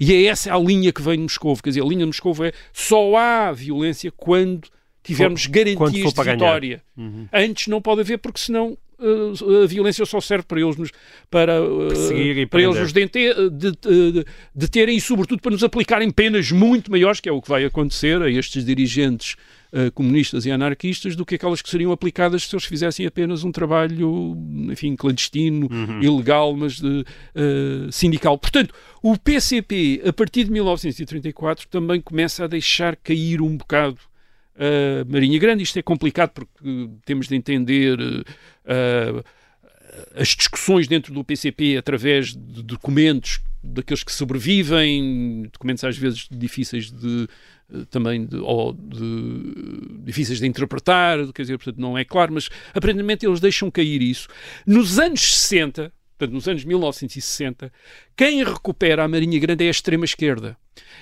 E é essa a linha que vem de Moscou. Quer dizer, a linha de Moscou é só há violência quando tivermos quando garantias de vitória. Uhum. Antes não pode haver, porque senão uh, a violência só serve para eles nos, para, uh, Perseguir e para eles nos dente- de, de, de terem e sobretudo para nos aplicarem penas muito maiores, que é o que vai acontecer a estes dirigentes uh, comunistas e anarquistas, do que aquelas que seriam aplicadas se eles fizessem apenas um trabalho, enfim, clandestino, ilegal, mas de, uh, sindical. Portanto, o PCP, a partir de 1934, também começa a deixar cair um bocado a Marinha Grande. Isto é complicado porque temos de entender uh, as discussões dentro do PCP através de documentos daqueles que sobrevivem, documentos às vezes difíceis de também de, ou de, difíceis de interpretar, quer dizer, portanto não é claro, mas aparentemente eles deixam cair isso. Nos anos 60, portanto nos anos 1960, quem recupera a Marinha Grande é a extrema-esquerda.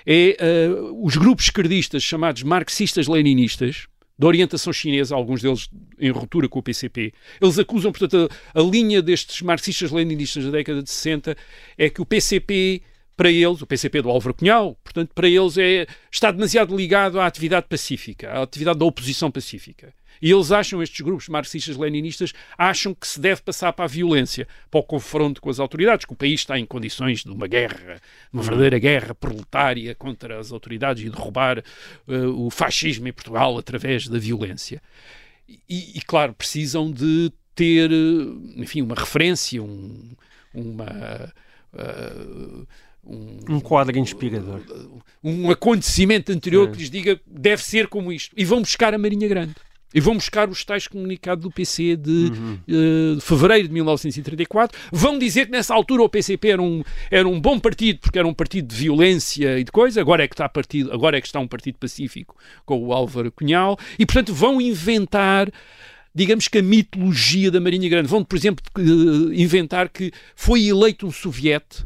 É uh, os grupos esquerdistas chamados marxistas-leninistas, de orientação chinesa, alguns deles em ruptura com o PCP. Eles acusam, portanto, a, a linha destes marxistas-leninistas da década de 60 é que o PCP, para eles, o PCP do Álvaro Cunhal, portanto, para eles é, está demasiado ligado à atividade pacífica, à atividade da oposição pacífica. E eles acham, estes grupos marxistas-leninistas, acham que se deve passar para a violência, para o confronto com as autoridades, que o país está em condições de uma guerra, uma verdadeira guerra proletária contra as autoridades e derrubar uh, o fascismo em Portugal através da violência. E, e, claro, precisam de ter, enfim, uma referência, um, uma... Uh, um, um, quadro inspirador. Um acontecimento anterior é. que lhes diga deve ser como isto. E vão buscar a Marinha Grande. E vão buscar os tais comunicados do PC de, uhum. uh, de fevereiro de 1934. Vão dizer que nessa altura o PCP era um, era um bom partido, porque era um partido de violência e de coisa. Agora é que está, partido, agora é que está um partido pacífico com o Álvaro Cunhal. E, portanto, vão inventar digamos que a mitologia da Marinha Grande. Vão, por exemplo, inventar que foi eleito um soviete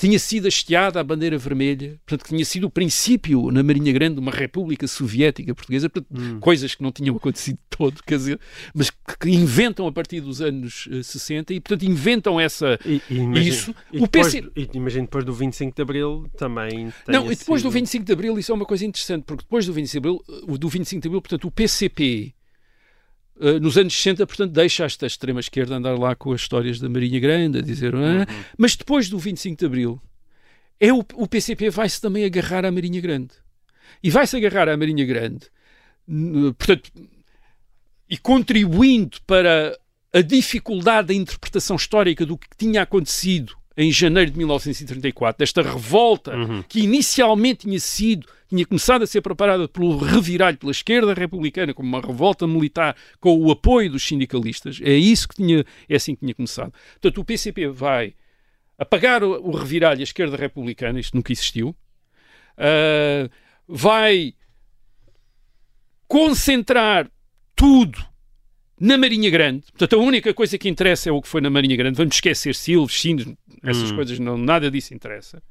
que tinha sido hasteada a bandeira vermelha, portanto, que tinha sido o princípio na Marinha Grande de uma república soviética portuguesa, portanto, hum. coisas que não tinham acontecido todo, quer dizer, mas que inventam a partir dos anos uh, 60 e, portanto, inventam essa, e, e imagine, isso. E o depois, PC... e imagino depois do 25 de Abril também Não, e depois sido... do 25 de Abril isso é uma coisa interessante, porque depois do 25 de Abril, do 25 de Abril portanto, o PCP nos anos 60, portanto, deixa esta extrema-esquerda andar lá com as histórias da Marinha Grande, a dizer, ah, Uhum. mas depois do 25 de Abril, é o, o PCP vai-se também agarrar à Marinha Grande. E vai-se agarrar à Marinha Grande, portanto, e contribuindo para a dificuldade da interpretação histórica do que tinha acontecido em janeiro de 1934, desta revolta Uhum. que inicialmente tinha sido, tinha começado a ser preparada pelo reviralho pela esquerda republicana como uma revolta militar com o apoio dos sindicalistas, é isso que tinha, é assim que tinha começado. Portanto, o PCP vai apagar o, o reviralho à esquerda republicana, isto nunca existiu, ah, vai concentrar tudo na Marinha Grande. Portanto, a única coisa que interessa é o que foi na Marinha Grande. Vamos esquecer Silves, Sinos, essas Hum. coisas, não, nada disso interessa.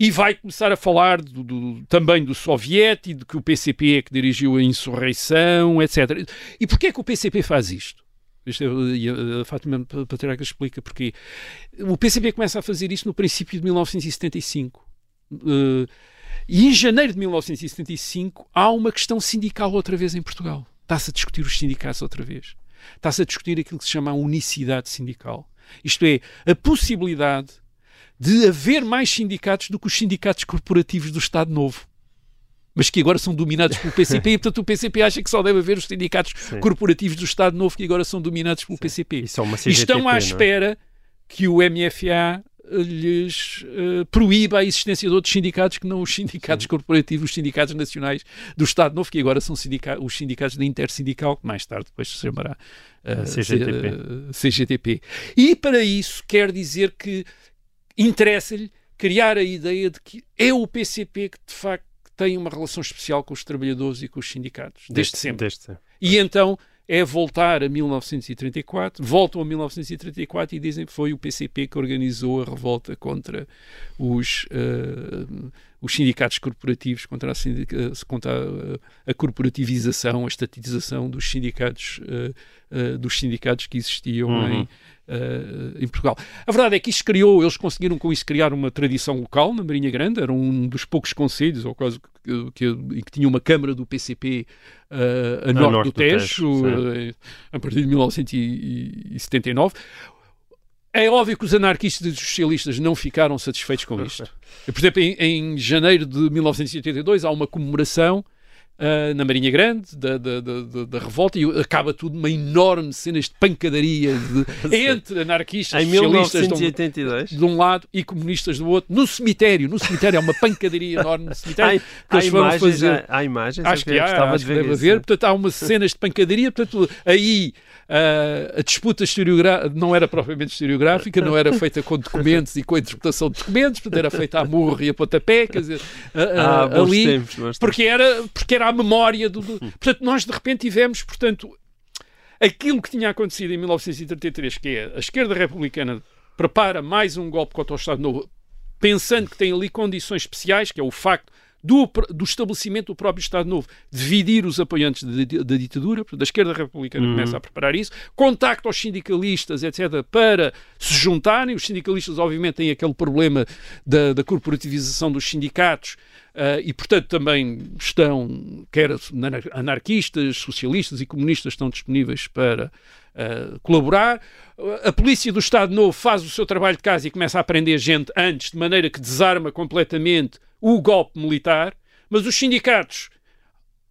E vai começar a falar do- do- também do Soviete e de que o PCP é que dirigiu a insurreição, etc. E porquê é que o PCP faz isto? Isto é- e a, Fátima Patriarca explica porquê. O PCP começa a fazer isto no princípio de 1975. Eh, e em janeiro de 1975 há uma questão sindical outra vez em Portugal. Está-se a discutir os sindicatos outra vez. Está-se a discutir aquilo que se chama a unicidade sindical. Isto é, a possibilidade de haver mais sindicatos do que os sindicatos corporativos do Estado Novo. Mas que agora são dominados pelo PCP e, portanto, o PCP acha que só deve haver os sindicatos Sim. corporativos do Estado Novo que agora são dominados pelo PCP. Isso é uma E CGTP, estão à é? espera que o MFA lhes eh, proíba a existência de outros sindicatos que não os sindicatos corporativos, os sindicatos nacionais do Estado Novo, que agora são sindica os sindicatos da Intersindical, que mais tarde depois se chamará eh, CGTP. eh, CGTP. E para isso quer dizer que interessa-lhe criar a ideia de que é o PCP que de facto tem uma relação especial com os trabalhadores e com os sindicatos, desde sempre. Desde sempre. E então é voltar a 1934, voltam a 1934 e dizem que foi o PCP que organizou a revolta contra os, uh, os sindicatos corporativos, contra a, sindica, contra a, a, corporativização, a estatização dos sindicatos, uh, uh, dos sindicatos que existiam uhum. em, Uh, em Portugal. A verdade é que isso criou, eles conseguiram com isso criar uma tradição local na Marinha Grande, era um dos poucos conselhos, ou quase que, que, que tinha uma Câmara do PCP uh, a, norte, norte do Tejo, a partir de 1979. É óbvio que os anarquistas e os socialistas não ficaram satisfeitos com isto. Por exemplo, em, em janeiro de 1982 há uma comemoração Uh, na Marinha Grande, da, da, da, da, revolta, e acaba tudo numa enorme cena de pancadaria de, entre anarquistas, em socialistas de um, de um, lado e comunistas do outro, no cemitério. No cemitério é uma pancadaria enorme no cemitério. Há, há imagens, fazer... há, há imagens, acho que, há, acho que deve haver. Portanto, há umas cenas de pancadaria. Portanto, aí Uh, a disputa não era propriamente historiográfica, não era feita com documentos e com a interpretação de documentos, portanto era feita a murro e a pontapé, quer dizer, uh, ah, ali, tempos, porque, era, porque era a memória do, do. Portanto, nós de repente tivemos, portanto, aquilo que tinha acontecido em 1933, que é a esquerda republicana prepara mais um golpe contra o Estado Novo, pensando que tem ali condições especiais, que é o facto do, do estabelecimento do próprio Estado Novo, dividir os apoiantes da ditadura, da esquerda republicana uhum. começa a preparar isso, contacto aos sindicalistas, etc., para se juntarem. Os sindicalistas, obviamente, têm aquele problema da, da corporativização dos sindicatos uh, e, portanto, também estão, quer anarquistas, socialistas e comunistas estão disponíveis para Uh, colaborar. A polícia do Estado Novo faz o seu trabalho de casa e começa a prender gente antes, de maneira que desarma completamente o golpe militar, mas os sindicatos,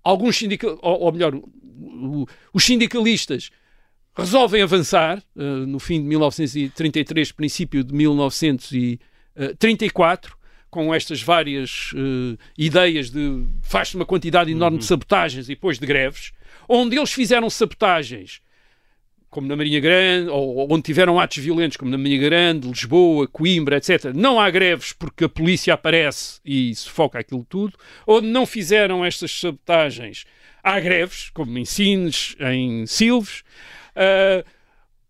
alguns sindicalistas, ou, ou, melhor, o, os sindicalistas resolvem avançar uh, no fim de 1933, princípio de 1934, com estas várias uh, ideias de faz uma quantidade enorme uhum. de sabotagens e depois de greves, onde eles fizeram sabotagens como na Marinha Grande, ou onde tiveram atos violentos, como na Marinha Grande, Lisboa, Coimbra, etc., não há greves porque a polícia aparece e sufoca aquilo tudo, onde não fizeram estas sabotagens, há greves, como em Sines, em Silves, uh,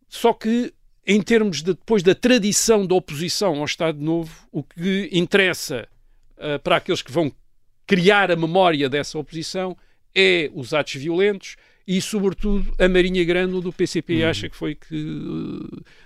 só que em termos de, depois da tradição da oposição ao Estado Novo, o que interessa uh, para aqueles que vão criar a memória dessa oposição é os atos violentos, e, sobretudo, a Marinha Grande do PCP uhum. acha que foi que.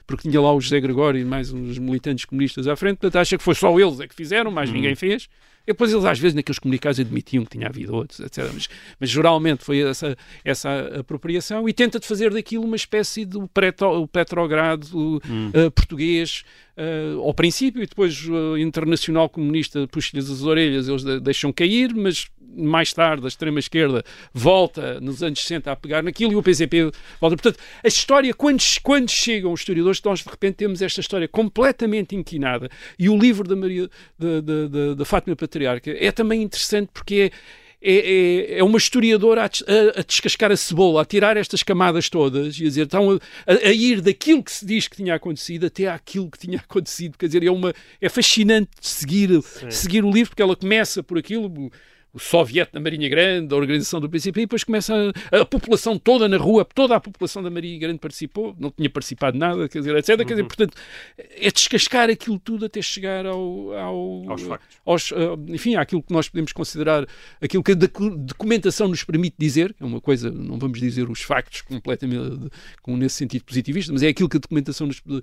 Porque tinha lá o José Gregório e mais uns militantes comunistas à frente, portanto, acha que foi só eles é que fizeram, mais uhum. ninguém fez. E depois eles, às vezes, naqueles comunicados admitiam que tinha havido outros, etc. Mas, mas geralmente foi essa, essa apropriação e tenta de fazer daquilo uma espécie de petro, Petrogrado uhum. uh, português uh, ao princípio e depois o uh, Internacional Comunista puxa-lhes as orelhas, eles deixam cair, mas mais tarde a extrema-esquerda volta nos anos 60 a pegar naquilo e o PCP volta. Portanto, a história, quando, quando chegam os historiadores, nós de repente temos esta história completamente inquinada e o livro da, Maria, da, da, da, da Fátima Patriarca é também interessante porque é é, é, é, uma historiadora a, a, a, descascar a cebola, a tirar estas camadas todas e a dizer, estão a, a, ir daquilo que se diz que tinha acontecido até àquilo que tinha acontecido. Quer dizer, é, uma, é fascinante seguir, seguir o livro, porque ela começa por aquilo o soviete da Marinha Grande, a organização do PCP, e depois começa a, a, população toda na rua, toda a população da Marinha Grande participou, não tinha participado nada, quer dizer, etc. Uhum. Quer dizer, uhum. portanto, é descascar aquilo tudo até chegar ao, ao aos factos. Aos, uh, enfim, àquilo que nós podemos considerar, aquilo que a documentação nos permite dizer, é uma coisa, não vamos dizer os factos completamente com nesse sentido positivista, mas é aquilo que a documentação nos, uh,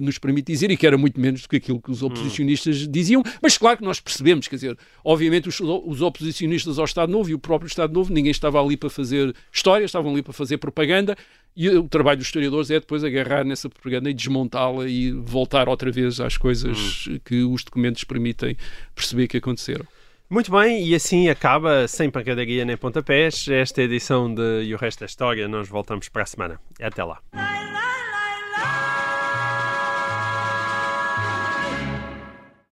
nos permite dizer e que era muito menos do que aquilo que os uhum. oposicionistas uhum. diziam, mas claro que nós percebemos, quer dizer, obviamente os, os oposicionistas ao Estado Novo e o próprio Estado Novo, ninguém estava ali para fazer história, estavam ali para fazer propaganda e o trabalho dos historiadores é depois agarrar nessa propaganda e desmontá-la e voltar outra vez às coisas hum. que os documentos permitem perceber que aconteceram. Muito bem, e assim acaba, sem pancadaria nem pontapés, esta edição de E o Resto da História. Nós voltamos para a semana. Até lá.